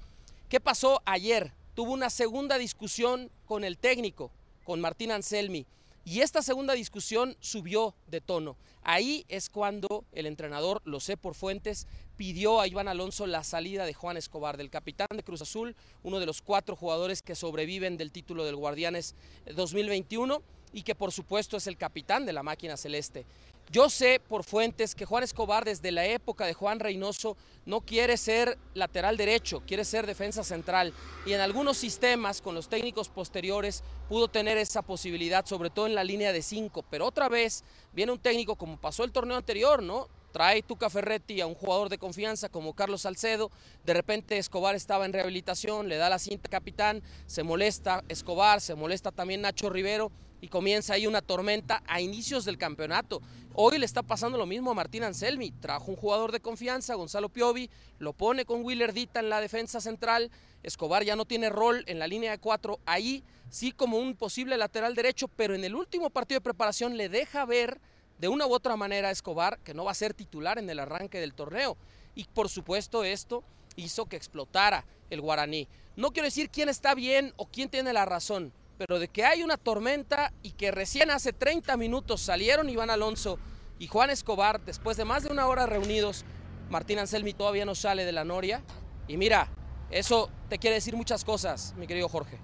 S8: ¿Qué pasó ayer? Tuvo una segunda discusión con el técnico, con Martín Anselmi. Y esta segunda discusión subió de tono. Ahí es cuando el entrenador, lo sé por fuentes, pidió a Iván Alonso la salida de Juan Escobar, del capitán de Cruz Azul, uno de los cuatro jugadores que sobreviven del título del Guardianes 2021 y que por supuesto es el capitán de la máquina celeste. Yo sé por fuentes que Juan Escobar desde la época de Juan Reynoso no quiere ser lateral derecho, quiere ser defensa central y en algunos sistemas con los técnicos posteriores pudo tener esa posibilidad, sobre todo en la línea de cinco, pero otra vez viene un técnico como pasó el torneo anterior, ¿no? Trae Tuca Ferretti a un jugador de confianza como Carlos Salcedo, de repente Escobar estaba en rehabilitación, le da la cinta capitán, se molesta Escobar, se molesta también Nacho Rivero y comienza ahí una tormenta a inicios del campeonato. Hoy le está pasando lo mismo a Martín Anselmi. Trajo un jugador de confianza, Gonzalo Piovi, lo pone con Willer Dita en la defensa central. Escobar ya no tiene rol en la línea de cuatro. Ahí sí como un posible lateral derecho, pero en el último partido de preparación le deja ver de una u otra manera Escobar que no va a ser titular en el arranque del torneo. Y por supuesto esto hizo que explotara el guaraní. No quiero decir quién está bien o quién tiene la razón pero de que hay una tormenta y que recién hace 30 minutos salieron Iván Alonso y Juan Escobar, después de más de una hora reunidos, Martín Anselmi todavía no sale de la noria. Y mira, eso te quiere decir muchas cosas, mi querido Jorge.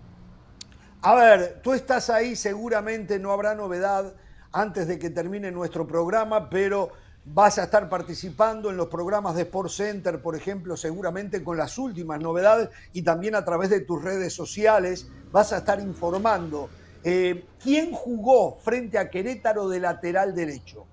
S9: A ver, tú estás ahí, seguramente no habrá novedad antes de que termine nuestro programa, pero Vas a estar participando en los programas de Sport Center, por ejemplo, seguramente con las últimas novedades y también a través de tus redes sociales. Vas a estar informando. Eh, ¿Quién jugó frente a Querétaro de lateral derecho?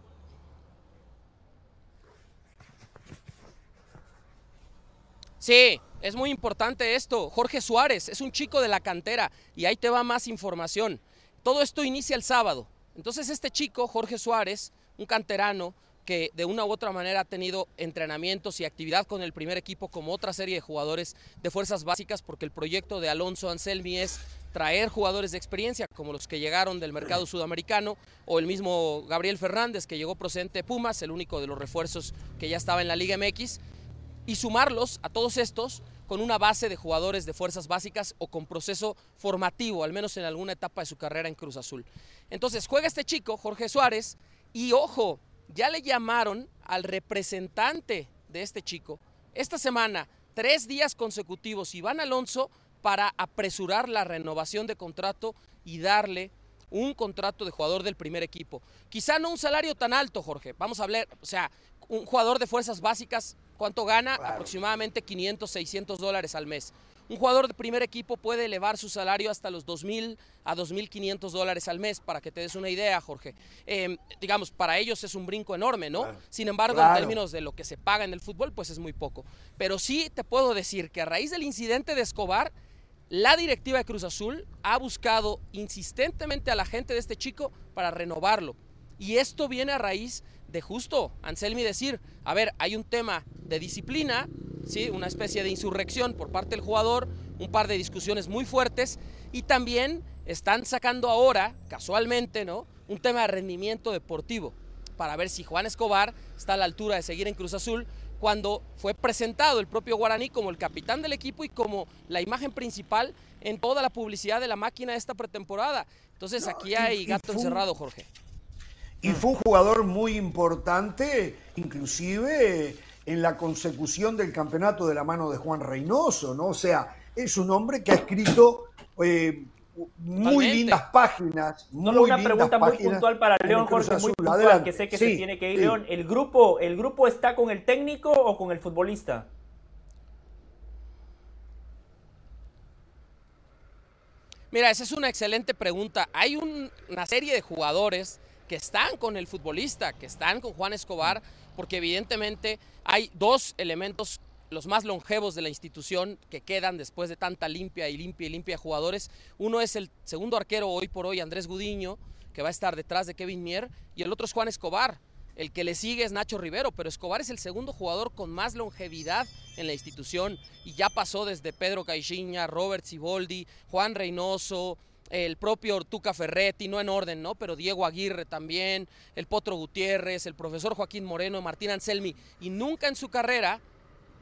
S8: Sí, es muy importante esto. Jorge Suárez es un chico de la cantera y ahí te va más información. Todo esto inicia el sábado. Entonces este chico, Jorge Suárez, un canterano, que de una u otra manera ha tenido entrenamientos y actividad con el primer equipo como otra serie de jugadores de fuerzas básicas, porque el proyecto de Alonso Anselmi es traer jugadores de experiencia como los que llegaron del mercado sudamericano o el mismo Gabriel Fernández que llegó procedente de Pumas, el único de los refuerzos que ya estaba en la Liga MX, y sumarlos a todos estos con una base de jugadores de fuerzas básicas o con proceso formativo, al menos en alguna etapa de su carrera en Cruz Azul. Entonces juega este chico, Jorge Suárez, y ojo, ya le llamaron al representante de este chico esta semana, tres días consecutivos, Iván Alonso, para apresurar la renovación de contrato y darle un contrato de jugador del primer equipo. Quizá no un salario tan alto, Jorge. Vamos a hablar, o sea, un jugador de fuerzas básicas ¿Cuánto gana? Aproximadamente 500, 600 dólares al mes. Un jugador de primer equipo puede elevar su salario hasta los 2.000 a 2.500 dólares al mes, para que te des una idea, Jorge. Em, digamos, para ellos es un brinco enorme, ¿no? Sin embargo, en términos de lo que se paga en el fútbol, pues es muy poco. Pero sí te puedo decir que a raíz del incidente de Escobar, la directiva de Cruz Azul ha buscado insistentemente a la gente de este chico para renovarlo. Y esto viene a raíz de justo Anselmi decir, a ver, hay un tema de disciplina, ¿sí? una especie de insurrección por parte del jugador, un par de discusiones muy fuertes y también están sacando ahora, casualmente, ¿no? un tema de rendimiento deportivo para ver si Juan Escobar está a la altura de seguir en Cruz Azul cuando fue presentado el propio Guaraní como el capitán del equipo y como la imagen principal en toda la publicidad de la máquina de esta pretemporada. Entonces aquí hay gato encerrado, Jorge.
S9: Y fue un jugador muy importante, inclusive en la consecución del campeonato de la mano de Juan Reynoso, ¿no? O sea, es un hombre que ha escrito eh, muy lindas páginas.
S2: Solo una pregunta muy puntual para León, Jorge, muy puntual, que sé que se tiene que ir. León, ¿el grupo, ¿el grupo está con el técnico o con el futbolista?
S8: Mira, esa es una excelente pregunta. Hay una serie de jugadores que están con el futbolista, que están con Juan Escobar, porque evidentemente hay dos elementos los más longevos de la institución que quedan después de tanta limpia y limpia y limpia jugadores. Uno es el segundo arquero hoy por hoy, Andrés Gudiño, que va a estar detrás de Kevin Mier, y el otro es Juan Escobar. El que le sigue es Nacho Rivero, pero Escobar es el segundo jugador con más longevidad en la institución y ya pasó desde Pedro Caixinha, Robert Ciboldi, Juan Reynoso, el propio Ortuca Ferretti, no en orden, ¿no? Pero Diego Aguirre también, el Potro Gutiérrez, el profesor Joaquín Moreno, Martín Anselmi, y nunca en su carrera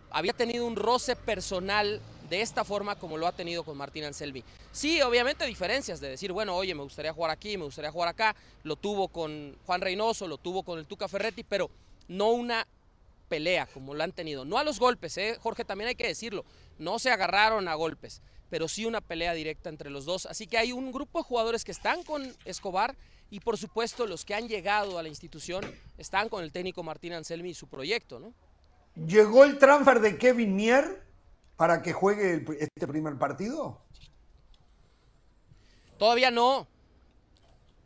S8: había tenido un roce personal de esta forma como lo ha tenido con Martín Anselmi. Sí, obviamente diferencias de decir, bueno, oye, me gustaría jugar aquí, me gustaría jugar acá, lo tuvo con Juan Reynoso, lo tuvo con el Tuca Ferretti, pero no una pelea como lo han tenido. No a los golpes, ¿eh? Jorge, también hay que decirlo, no se agarraron a golpes pero sí una pelea directa entre los dos. Así que hay un grupo de jugadores que están con Escobar y por supuesto los que han llegado a la institución están con el técnico Martín Anselmi y su proyecto, ¿no?
S9: ¿Llegó el transfer de Kevin Mier para que juegue este primer partido?
S8: Todavía no.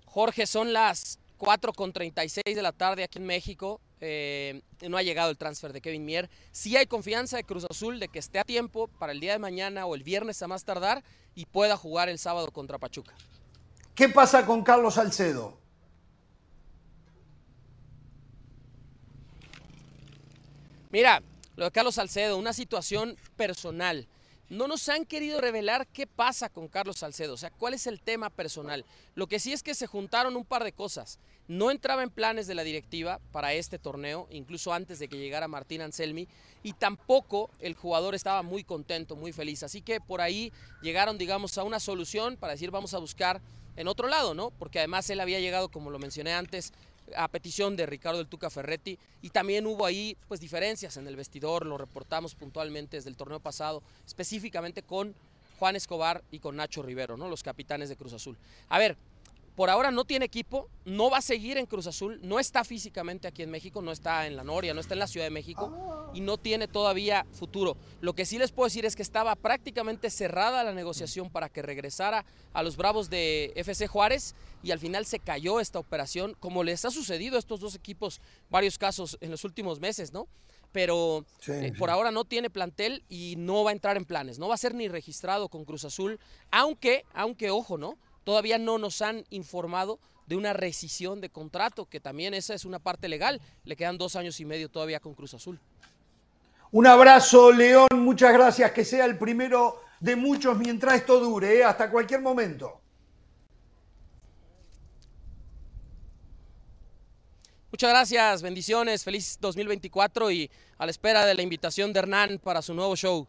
S8: Jorge, son las 4.36 de la tarde aquí en México. Eh, no ha llegado el transfer de Kevin Mier. Sí hay confianza de Cruz Azul de que esté a tiempo para el día de mañana o el viernes a más tardar y pueda jugar el sábado contra Pachuca.
S9: ¿Qué pasa con Carlos Salcedo?
S8: Mira, lo de Carlos Salcedo, una situación personal no nos han querido revelar qué pasa con Carlos Salcedo, o sea, cuál es el tema personal. Lo que sí es que se juntaron un par de cosas. No entraba en planes de la directiva para este torneo, incluso antes de que llegara Martín Anselmi, y tampoco el jugador estaba muy contento, muy feliz. Así que por ahí llegaron, digamos, a una solución para decir vamos a buscar en otro lado, ¿no? Porque además él había llegado, como lo mencioné antes, a petición de Ricardo del Tuca Ferretti y también hubo ahí pues diferencias en el vestidor, lo reportamos puntualmente desde el torneo pasado, específicamente con Juan Escobar y con Nacho Rivero, ¿no? Los capitanes de Cruz Azul. A ver, por ahora no tiene equipo, no va a seguir en Cruz Azul, no está físicamente aquí en México, no está en la Noria, no está en la Ciudad de México y no tiene todavía futuro. Lo que sí les puedo decir es que estaba prácticamente cerrada la negociación para que regresara a los Bravos de FC Juárez y al final se cayó esta operación, como les ha sucedido a estos dos equipos varios casos en los últimos meses, ¿no? pero eh, por ahora no tiene plantel y no va a entrar en planes, no va a ser ni registrado con Cruz Azul, aunque, aunque ojo, ¿no? Todavía no nos han informado de una rescisión de contrato, que también esa es una parte legal. Le quedan dos años y medio todavía con Cruz Azul.
S9: Un abrazo, León. Muchas gracias. Que sea el primero de muchos mientras esto dure, ¿eh? hasta cualquier momento.
S8: Muchas gracias, bendiciones, feliz 2024 y a la espera de la invitación de Hernán para su nuevo show.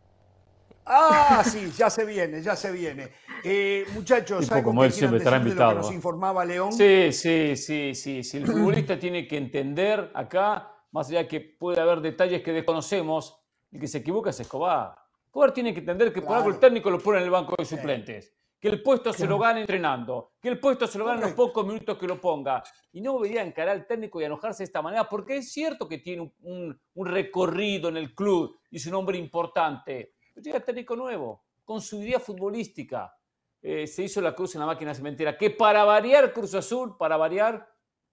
S1: Ah, sí, ya se viene, ya se viene. Eh, muchachos,
S3: algo como él siempre estará invitado.
S1: nos informaba León.
S3: Sí, sí, sí, sí. Si el futbolista tiene que entender acá, más allá que puede haber detalles que desconocemos, el que se equivoca es Escobar. Escobar tiene que entender que por algo el técnico lo pone en el banco de suplentes. Que el puesto se lo gane entrenando, que el puesto se lo gane en los pocos minutos que lo ponga. Y no debería encarar al técnico y enojarse de esta manera, porque es cierto que tiene un, un recorrido en el club y es un hombre importante llega técnico nuevo, con su idea futbolística. Eh, se hizo la cruz en la máquina cementera, que para variar Cruz Azul, para variar,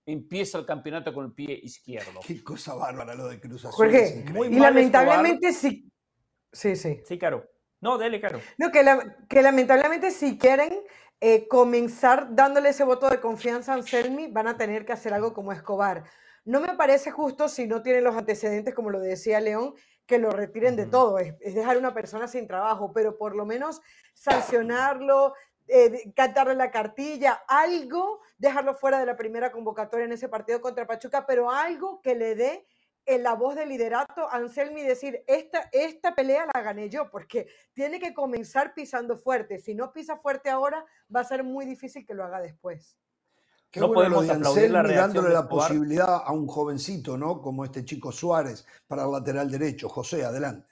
S3: empieza el campeonato con el pie izquierdo.
S1: Qué cosa bárbara lo de Cruz Azul.
S4: Jorge, y lamentablemente sí. Sí, sí.
S2: Sí, Caro. No, dele, Caro.
S4: No, que, que lamentablemente si quieren eh, comenzar dándole ese voto de confianza a Anselmi, van a tener que hacer algo como Escobar. No me parece justo si no tienen los antecedentes, como lo decía León, que lo retiren de todo, es, dejar a una persona sin trabajo, pero por lo menos sancionarlo, eh, cantarle la cartilla, algo, dejarlo fuera de la primera convocatoria en ese partido contra Pachuca, pero algo que le dé en la voz de liderato a Anselmi decir, esta, esta pelea la gané yo, porque tiene que comenzar pisando fuerte. Si no pisa fuerte ahora, va a ser muy difícil que lo haga después
S1: no podemos aplaudir la dándole la posibilidad a un jovencito, ¿no? Como este chico Suárez para el lateral derecho. José, adelante.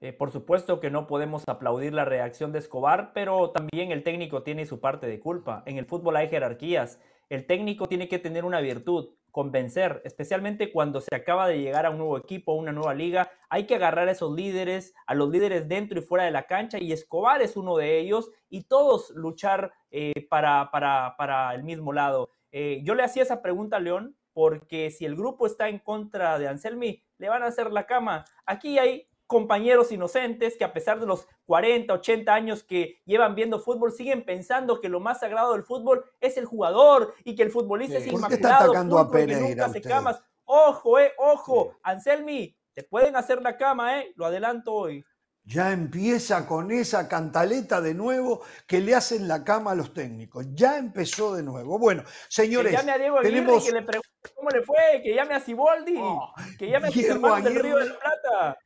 S2: Eh, por supuesto que no podemos aplaudir la reacción de Escobar, pero también el técnico tiene su parte de culpa. En el fútbol hay jerarquías. El técnico tiene que tener una virtud convencer, especialmente cuando se acaba de llegar a un nuevo equipo, una nueva liga. Hay que agarrar a esos líderes, a los líderes dentro y fuera de la cancha, y Escobar es uno de ellos, y todos luchar eh, para, para, el mismo lado. Eh, yo le hacía esa pregunta a León, porque si el grupo está en contra de Anselmi, le van a hacer la cama. Aquí hay compañeros inocentes que a pesar de los 40, 80 años que llevan viendo fútbol, siguen pensando que lo más sagrado del fútbol es el jugador y que el futbolista es inmaculado.
S1: Está a Pereira,
S2: camas. Ojo, eh, ojo, Anselmi, te pueden hacer la cama, eh, lo adelanto hoy.
S1: Ya empieza con esa cantaleta de nuevo que le hacen la cama a los técnicos. Ya empezó de nuevo. Bueno, señores,
S2: que Diego tenemos... que le pregunte cómo le fue, que llame a Ciboldi, oh, que llame a Diego del Río de la Plata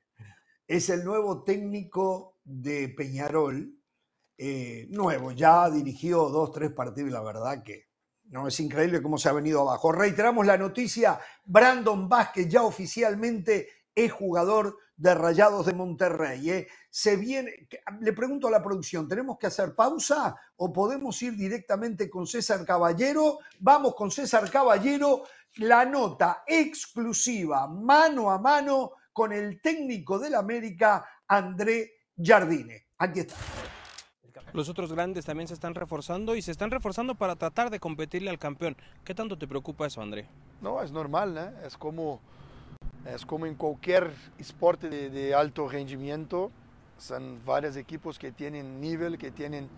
S1: es el nuevo técnico de Peñarol, eh, nuevo, ya dirigió dos, tres partidos la verdad que no es increíble cómo se ha venido abajo. Reiteramos la noticia, Brandon Vázquez ya oficialmente es jugador de Rayados de Monterrey. ¿eh? Se viene, le pregunto a la producción, ¿tenemos que hacer pausa o podemos ir directamente con César Caballero? Vamos con César Caballero, la nota exclusiva, mano a mano con el técnico del América, André Jardine. Aquí está.
S10: Los otros grandes también se están reforzando y se están reforzando para tratar de competirle al campeón. ¿Qué tanto te preocupa eso, André?
S11: No, es normal, ¿no? Es como, es como en cualquier esporte de, alto rendimiento. Son varios equipos que tienen nivel, que tienen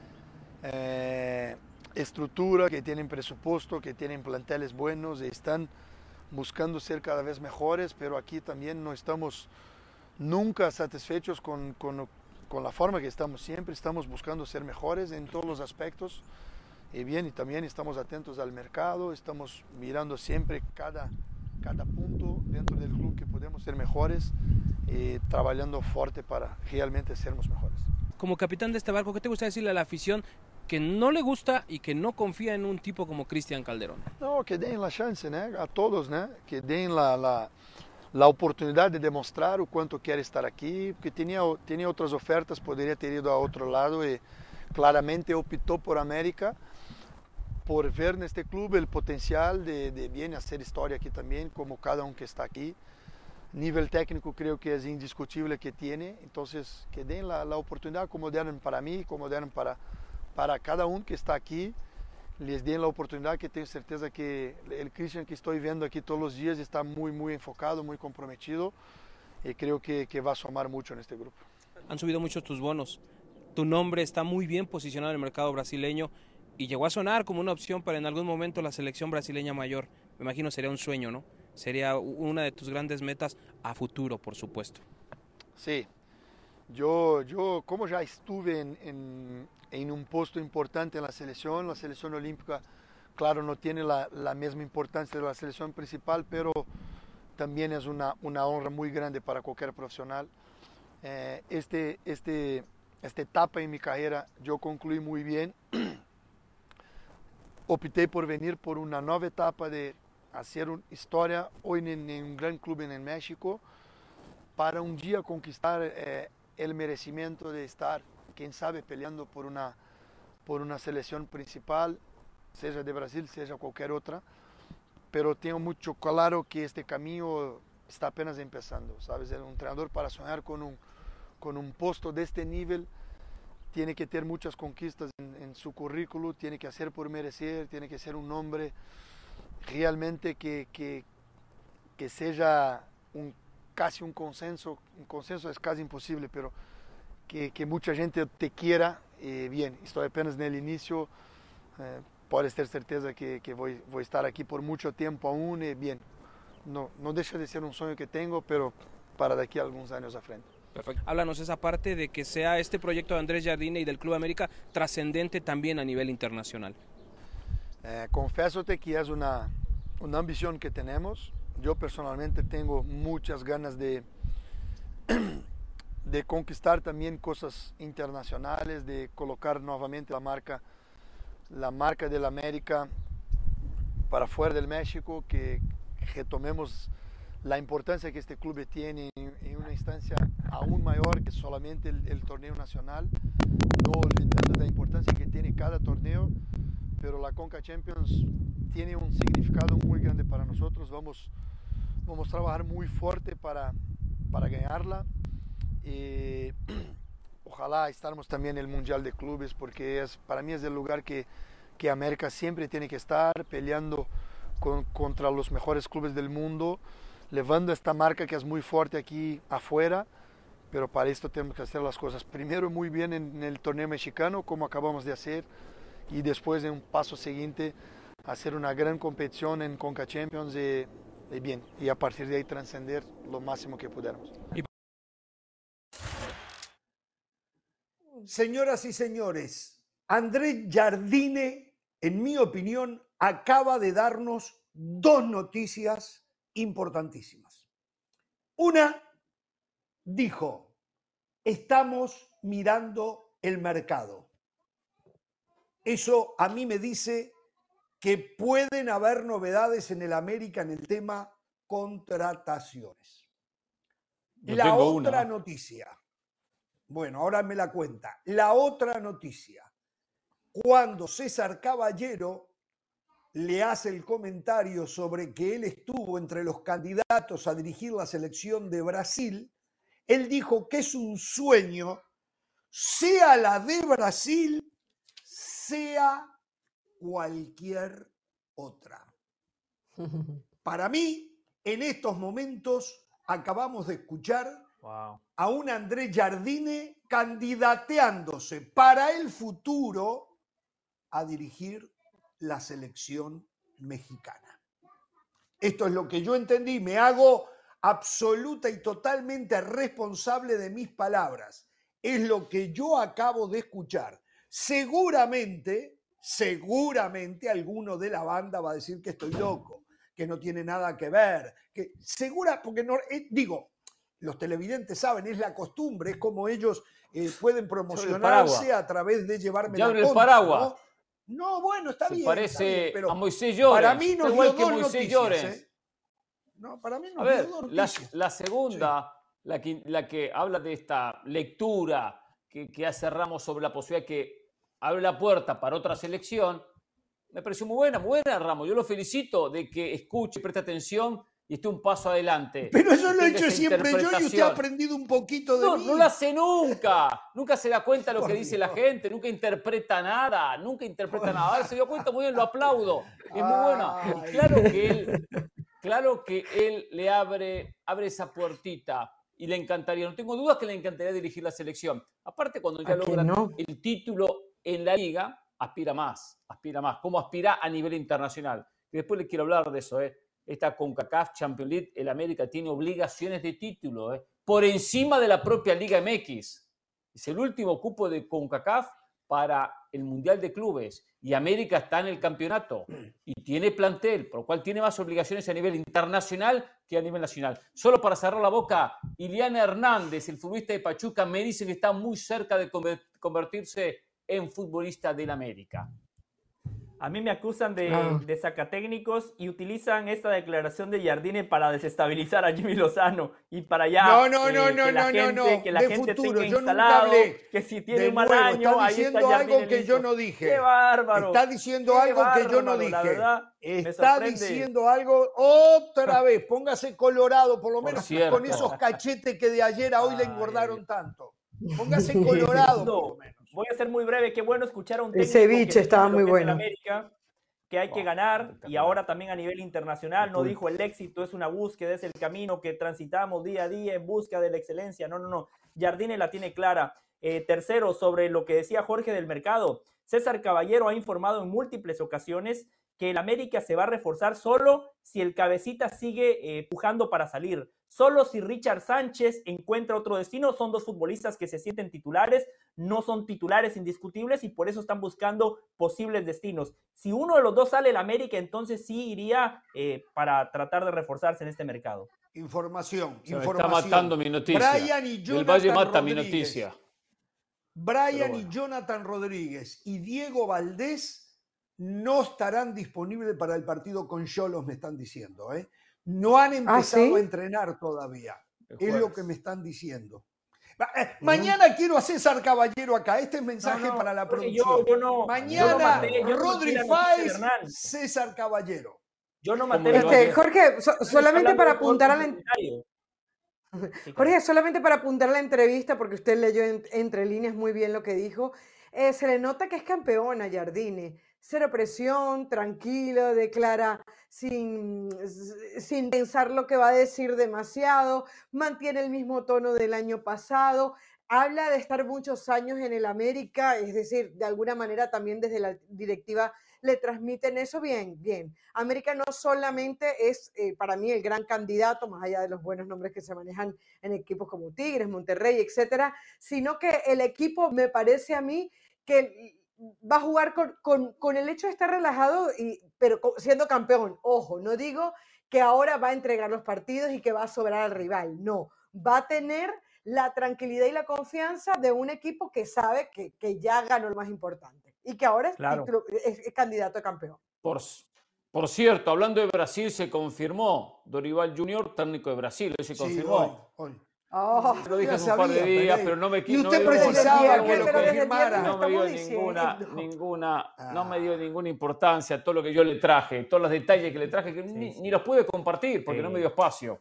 S11: eh, estructura, que tienen presupuesto, que tienen planteles buenos y están buscando ser cada vez mejores, pero aquí también no estamos nunca satisfechos con, con, con, la forma que estamos siempre, estamos buscando ser mejores en todos los aspectos. Y bien, y también estamos atentos al mercado, estamos mirando siempre cada, cada punto dentro del club que podemos ser mejores y trabajando fuerte para realmente sermos mejores.
S10: Como capitán de este barco, ¿qué te gusta decirle a la afición que no le gusta y que no confía en un tipo como Cristian Calderón?
S11: No, que den la chance, ¿no? A todos, ¿no? Que den la, la, la oportunidad de demostrar o cuánto quiere estar aquí, porque tenía, tenía otras ofertas, podría ter ido a otro lado y claramente optó por América por ver en este club el potencial de, de bien hacer historia aquí también, como cada uno que está aquí. Nivel técnico creo que es indiscutible que tiene, entonces que den la, la oportunidad como dieron para mí, como dieron para, para cada uno que está aquí, les den la oportunidad que tengo certeza que el Cristian que estoy viendo aquí todos los días está muy, muy enfocado, muy comprometido y creo que, que va a sumar mucho en este grupo.
S10: Han subido mucho tus bonos. Tu nombre está muy bien posicionado en el mercado brasileño y llegó a sonar como una opción para en algún momento la selección brasileña mayor. Me imagino sería un sueño, ¿no? Sería una de tus grandes metas a futuro, por supuesto.
S11: Sí, yo, yo como ya estuve en, en un puesto importante en la selección. La selección olímpica, claro, no tiene la, la misma importancia de la selección principal, pero también es una, una, honra muy grande para cualquier profesional. Eh, este, este, esta etapa en mi carrera yo concluí muy bien. Opté por venir por una nueva etapa de hacer una historia hoy en, en un gran club en México para un día conquistar eh, el merecimiento de estar, quién sabe, peleando por una, por una selección principal, sea de Brasil, sea cualquier otra. Pero tengo mucho claro que este camino está apenas empezando, ¿sabes? Un entrenador para soñar con un, con un puesto de este nivel tiene que tener muchas conquistas en, su currículo, tiene que hacer por merecer, tiene que ser un hombre realmente que, que, que sea un, casi un consenso, un consenso es casi imposible, pero que, que mucha gente te quiera, eh, bien, estoy apenas en el inicio, eh, puedes tener certeza que, que voy, voy, a estar aquí por mucho tiempo aún, eh, bien, no, no deja de ser un sueño que tengo, pero para de aquí a algunos años a frente.
S10: Perfecto. Háblanos esa parte de que sea este proyecto de Andrés Jardine y del Club América trascendente también a nivel internacional.
S11: Eh, confiesote que es una, una ambición que tenemos. Yo personalmente tengo muchas ganas de, de conquistar también cosas internacionales, de colocar nuevamente la marca, la marca del América para fuera del México, que retomemos la importancia que este club tiene en, instancia aún mayor que solamente el, torneo nacional, no olvidando la importancia que tiene cada torneo, pero la Conca Champions tiene un significado muy grande para nosotros, vamos, vamos a trabajar muy fuerte para, para ganarla. Y ojalá estemos también en el Mundial de Clubes, porque es, para mí es el lugar que, que América siempre tiene que estar peleando con, contra los mejores clubes del mundo levando esta marca que es muy fuerte aquí afuera, pero para esto tenemos que hacer las cosas primero muy bien en, el torneo mexicano, como acabamos de hacer, y después en un paso siguiente hacer una gran competición en Conca Champions y, y bien, y a partir de ahí trascender lo máximo que pudiéramos.
S1: Señoras y señores, Andrés Jardine, en mi opinión, acaba de darnos dos noticias importantísimas. Una dijo, estamos mirando el mercado. Eso a mí me dice que pueden haber novedades en el América en el tema contrataciones. la otra noticia. Bueno, ahora me la cuenta. La otra noticia. Cuando César Caballero le hace el comentario sobre que él estuvo entre los candidatos a dirigir la selección de Brasil, él dijo que es un sueño, sea la de Brasil, sea cualquier otra. Para mí, en estos momentos, acabamos de escuchar a un André Jardine candidateándose para el futuro a dirigir la selección mexicana. Esto es lo que yo entendí, me hago absoluta y totalmente responsable de mis palabras. Es lo que yo acabo de escuchar. Seguramente, seguramente alguno de la banda va a decir que estoy loco, que no tiene nada que ver, que segura, porque no, eh, digo, los televidentes saben, es la costumbre, es como ellos eh, pueden promocionarse a través de llevarme
S3: la el paraguas.
S1: No, bueno, está bien.
S3: Parece pero a Moisés Llorens.
S1: Para mí no igual que Moisés Llorens. ¿eh?
S3: No, para mí no a ver, la, la, segunda, la, que, la que habla de esta lectura que, que hace Ramos sobre la posibilidad que abre la puerta para otra selección, me pareció muy buena, muy buena, Ramos. Yo lo felicito de que escuche, preste atención y esté un paso adelante.
S1: Pero eso lo he hecho siempre yo y usted ha aprendido un poquito de
S3: no,
S1: mí.
S3: No lo hace nunca. Nunca se da cuenta lo que dice la gente, nunca interpreta nada, nunca interpreta nada. Ahora se dio cuenta muy bien, lo aplaudo. Es muy buena. claro que él, claro que él le abre, abre esa puertita y le encantaría, no tengo dudas que le encantaría dirigir la selección. Aparte, cuando ya logra el título en la liga, aspira más, aspira más. ¿Cómo aspira a nivel internacional? Y después le quiero hablar de eso, ¿eh? Esta CONCACAF Champions League, el América tiene obligaciones de título, ¿eh? por encima de la propia Liga MX. Es el último cupo de CONCACAF para el Mundial de Clubes y América está en el campeonato y tiene plantel, por lo cual tiene más obligaciones a nivel internacional que a nivel nacional. Solo para cerrar la boca, Iliana Hernández, el futbolista de Pachuca, me dice que está muy cerca de convertirse en futbolista del América.
S2: A mí me acusan de, ah. de, sacatécnicos y utilizan esta declaración de Jardine para desestabilizar a Jimmy Lozano y para ya
S1: no, no, no, no, no, no, no,
S2: que la de gente futuro. tenga yo instalado, que si tiene un mal año,
S1: está diciendo algo que yo no dije.
S2: Qué bárbaro.
S1: Está diciendo algo que yo no dije. verdad, está diciendo algo otra vez. Póngase colorado, por lo menos con esos cachetes que de ayer a hoy le engordaron tanto. Póngase colorado, por lo menos
S2: voy a ser muy breve. Qué bueno escuchar a un
S4: técnico. El ceviche estaba muy bueno.
S2: América, que hay que ganar y ahora también a nivel internacional. No dijo el éxito es una búsqueda, es el camino que transitamos día a día en busca de la excelencia. No, no, no. Jardine la tiene clara. Eh, tercero, sobre lo que decía Jorge del mercado. César Caballero ha informado en múltiples ocasiones que el América se va a reforzar solo si el cabecita sigue eh, pujando para salir. Solo si Richard Sánchez encuentra otro destino, son dos futbolistas que se sienten titulares, no son titulares indiscutibles y por eso están buscando posibles destinos. Si uno de los dos sale el América, entonces sí iría eh, para tratar de reforzarse en este mercado.
S1: Información, información.
S3: está matando mi noticia.
S1: Brian y Jonathan el Valle mata mi noticia. Brian y Jonathan Rodríguez y Diego Valdés no estarán disponibles para el partido con Cholos, me están diciendo. ¿eh? No han ¿Ah, empezado a entrenar todavía. Es lo que me están diciendo. Eh, mañana quiero a César Caballero acá. Este es mensaje para la producción. mañana, Rodri César Caballero.
S4: Yo no maté este, Jorge, solamente para apuntar a la Jorge, solamente para apuntar a la entrevista, porque usted leyó entre líneas muy bien lo que dijo. Eh, se le nota que es campeona Jardine cero presión, tranquilo, declara sin, sin pensar lo que va a decir demasiado, mantiene el mismo tono del año pasado, habla de estar muchos años en el América, es decir, de alguna manera también desde la directiva le transmiten eso bien, bien. América no solamente es eh, para mí el gran candidato, más allá de los buenos nombres que se manejan en equipos como Tigres, Monterrey, etcétera, sino que el equipo me parece a mí que va a jugar con, el hecho de estar relajado, y, pero siendo campeón. Ojo, no digo que ahora va a entregar los partidos y que va a sobrar al rival. No, va a tener la tranquilidad y la confianza de un equipo que sabe que, ya ganó lo más importante y que ahora es, candidato a campeón.
S3: Por, por, cierto, hablando de Brasil, se confirmó Dorival Junior, técnico de Brasil, se confirmó.
S1: Oh,
S3: lo dije hace un par de días, pero no me
S1: Y usted precisaba que lo
S3: confirmara. No me dio ninguna, ninguna, no me dio ninguna importancia todo lo que yo le traje, todos los detalles que le traje, que ni, los pude compartir porque no me dio espacio.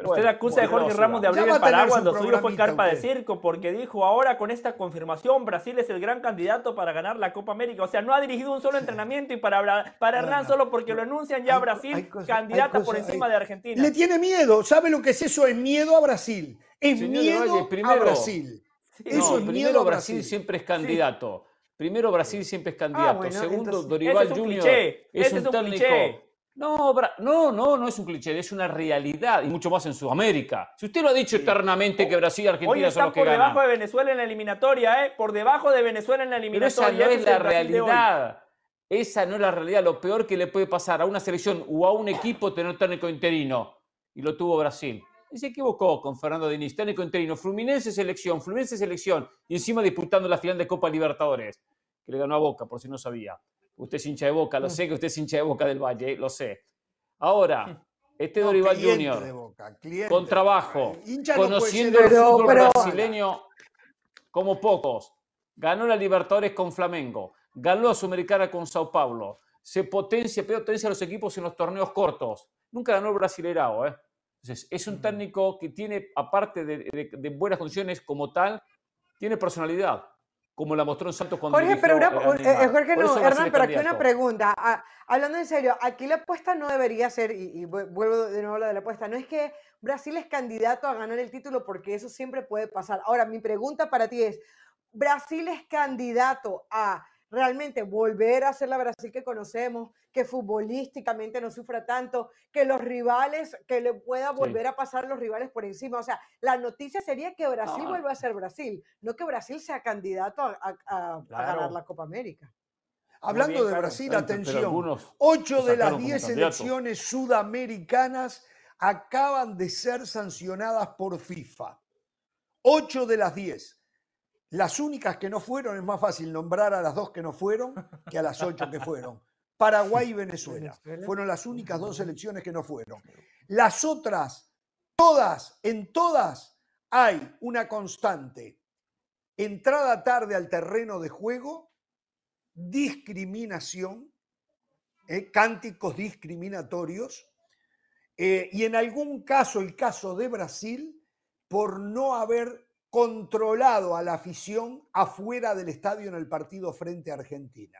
S2: Pero Usted acusa a Jorge Ramos de abrir el paraguas, lo suyo fue carpa de circo, porque dijo ahora con esta confirmación Brasil es el gran candidato para ganar la Copa América. O sea, no ha dirigido un solo entrenamiento y para, para Hernán solo porque lo anuncian ya Brasil candidata por encima de Argentina.
S1: Le tiene miedo, ¿sabe lo que es eso? Es miedo a Brasil. Es miedo a Brasil.
S3: Eso es primero Brasil. siempre es candidato. Primero Brasil siempre es candidato. Segundo, Dorival Junior es un, técnico. No, no, no, no es un cliché, es una realidad, y mucho más en Sudamérica. Si usted lo ha dicho eternamente que Brasil y Argentina son los que
S2: por debajo de Venezuela en la eliminatoria, ¿eh? Por debajo de Venezuela en la eliminatoria.
S3: Pero esa no es la realidad. Esa no es la realidad. Lo peor que le puede pasar a una selección o a un equipo tener técnico interino. Y lo tuvo Brasil. Y se equivocó con Fernando Diniz, técnico interino. Fluminense selección, Fluminense selección. Y encima disputando la final de Copa Libertadores, que le ganó a Boca, por si no sabía. Usted es hincha de boca, lo mm. sé que usted es hincha de boca del Valle, lo sé. Ahora, este Dorival Junior, con trabajo, conociendo el fútbol brasileño como pocos, ganó la Libertadores con Flamengo, ganó a Sudamericana con Sao Paulo, se potencia, potencia a los equipos en los torneos cortos. Nunca ganó el Brasileirao, ¿eh? Entonces, es un mm. técnico que tiene, aparte de buenas condiciones como tal, tiene personalidad como la mostró en Santos cuando
S4: Jorge, pero una, eh, Jorge no, Hernán, pero aquí una pregunta. Ah, hablando en serio, aquí la apuesta no debería ser, y, vuelvo de nuevo a lo de la apuesta, no es que Brasil es candidato a ganar el título porque eso siempre puede pasar. Ahora, mi pregunta para ti es, ¿Brasil es candidato a realmente volver a ser la Brasil que conocemos, que futbolísticamente no sufra tanto, que los rivales, que le pueda volver a pasar a los rivales por encima. O sea, la noticia sería que Brasil vuelva a ser Brasil, no que Brasil sea candidato a, ganar la Copa América.
S1: Hablando de Brasil, atención, ocho de las diez selecciones sudamericanas acaban de ser sancionadas por FIFA. Ocho de las diez. Las únicas que no fueron, es más fácil nombrar a las dos que no fueron que a las ocho que fueron. Paraguay y Venezuela. Fueron las únicas dos selecciones que no fueron. Las otras, todas, en todas, hay una constante. Entrada tarde al terreno de juego, discriminación, eh, cánticos discriminatorios, eh, y en algún caso, el caso de Brasil, por no haber controlado a la afición afuera del estadio en el partido frente a Argentina.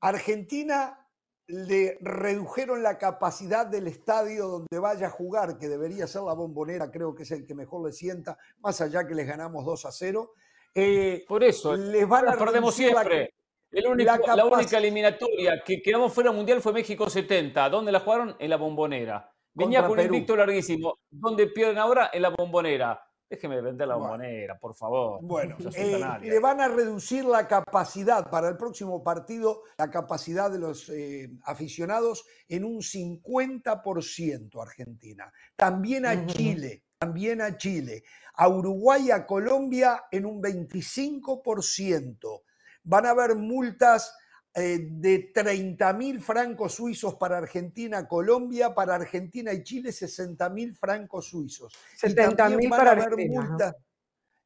S1: Argentina le redujeron la capacidad del estadio donde vaya a jugar, que debería ser la bombonera, creo que es el que mejor le sienta, más allá que les ganamos 2 a 0.
S3: Eh, Por eso, les van a perdemos siempre. La, la, única eliminatoria que quedamos fuera mundial fue México 70. ¿Dónde la jugaron? En la bombonera. Venía con un invicto larguísimo. ¿Dónde pierden ahora? En la bombonera. Déjeme vender la bombonera, por favor.
S1: Bueno, eh, le van a reducir la capacidad para el próximo partido, la capacidad de los eh, aficionados en un 50% Argentina. También a Chile, también a Chile. A Uruguay y a Colombia en un 25%. Van a haber multas eh, de 30 mil francos suizos para Argentina, Colombia, para Argentina y Chile 60 mil francos suizos.
S4: 70 mil para haber multas.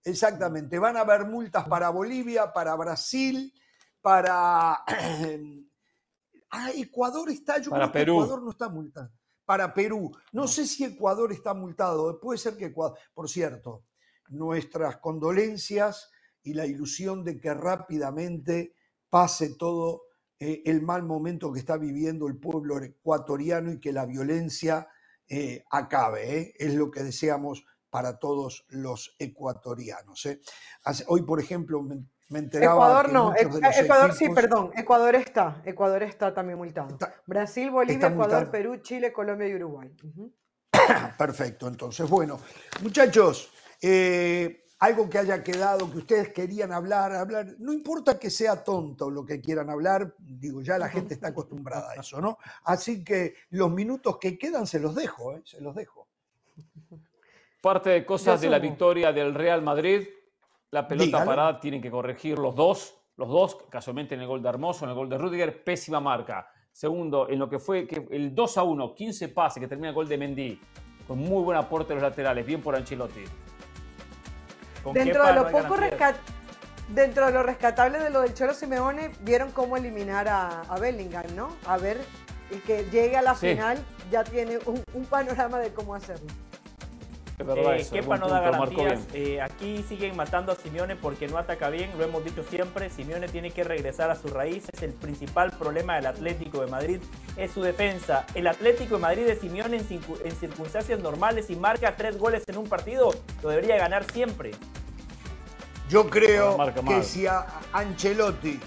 S1: Exactamente, van a haber multas para Bolivia, para Brasil, para... ah, Ecuador está, yo
S3: para creo Perú.
S1: que Ecuador no está multado. Para Perú. No, sé si Ecuador está multado. Puede ser que Ecuador. Por cierto, nuestras condolencias y la ilusión de que rápidamente pase todo eh, el mal momento que está viviendo el pueblo ecuatoriano y que la violencia eh, acabe. ¿eh? Es lo que deseamos para todos los ecuatorianos. Hoy, por ejemplo, me, enteraba...
S4: Ecuador no, Ecuador sí, perdón, Ecuador está, Ecuador está también multado. Brasil, Bolivia, Ecuador, Perú, Chile, Colombia y Uruguay.
S1: Perfecto, entonces, bueno, muchachos, algo que haya quedado, que ustedes querían hablar, hablar, no importa que sea tonto lo que quieran hablar, digo, ya la gente está acostumbrada a eso, ¿no? Así que los minutos que quedan se los dejo, ¿eh? se los dejo.
S3: Parte de cosas de la victoria del Real Madrid, la pelota parada tienen que corregir los dos, los dos, casualmente en el gol de Hermoso, en el gol de Rudiger, pésima marca. Segundo, en lo que fue que el 2 a 1, 15 pases que termina el gol de Mendy, con muy buen aporte de los laterales, bien por Ancelotti.
S4: Dentro de lo poco dentro de lo rescatable de lo del Cholo Simeone, vieron cómo eliminar a, Bellingham, ¿no? A ver, y que llegue a la final ya tiene un, panorama de cómo hacerlo.
S2: Eh, Kepa no da garantías. Eh, aquí siguen matando a Simeone porque no ataca bien, lo hemos dicho siempre. Simeone tiene que regresar a sus raíces. El principal problema del Atlético de Madrid es su defensa. El Atlético de Madrid de Simeone en, circunstancias normales y marca tres goles en un partido, lo debería ganar siempre.
S1: Yo creo que si a Ancelotti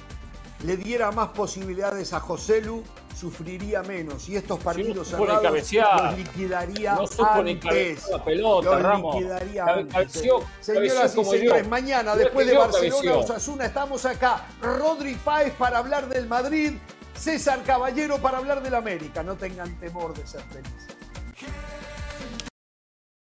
S1: le diera más posibilidades a José Lu, sufriría menos y estos partidos
S3: sí, cerrados los
S1: liquidaría no antes. La pelota, los liquidaría antes. Señoras y señores, mañana después de Barcelona Osasuna estamos acá. Rodri Fáez para hablar del Madrid, César Caballero para hablar del América. No tengan temor de ser felices.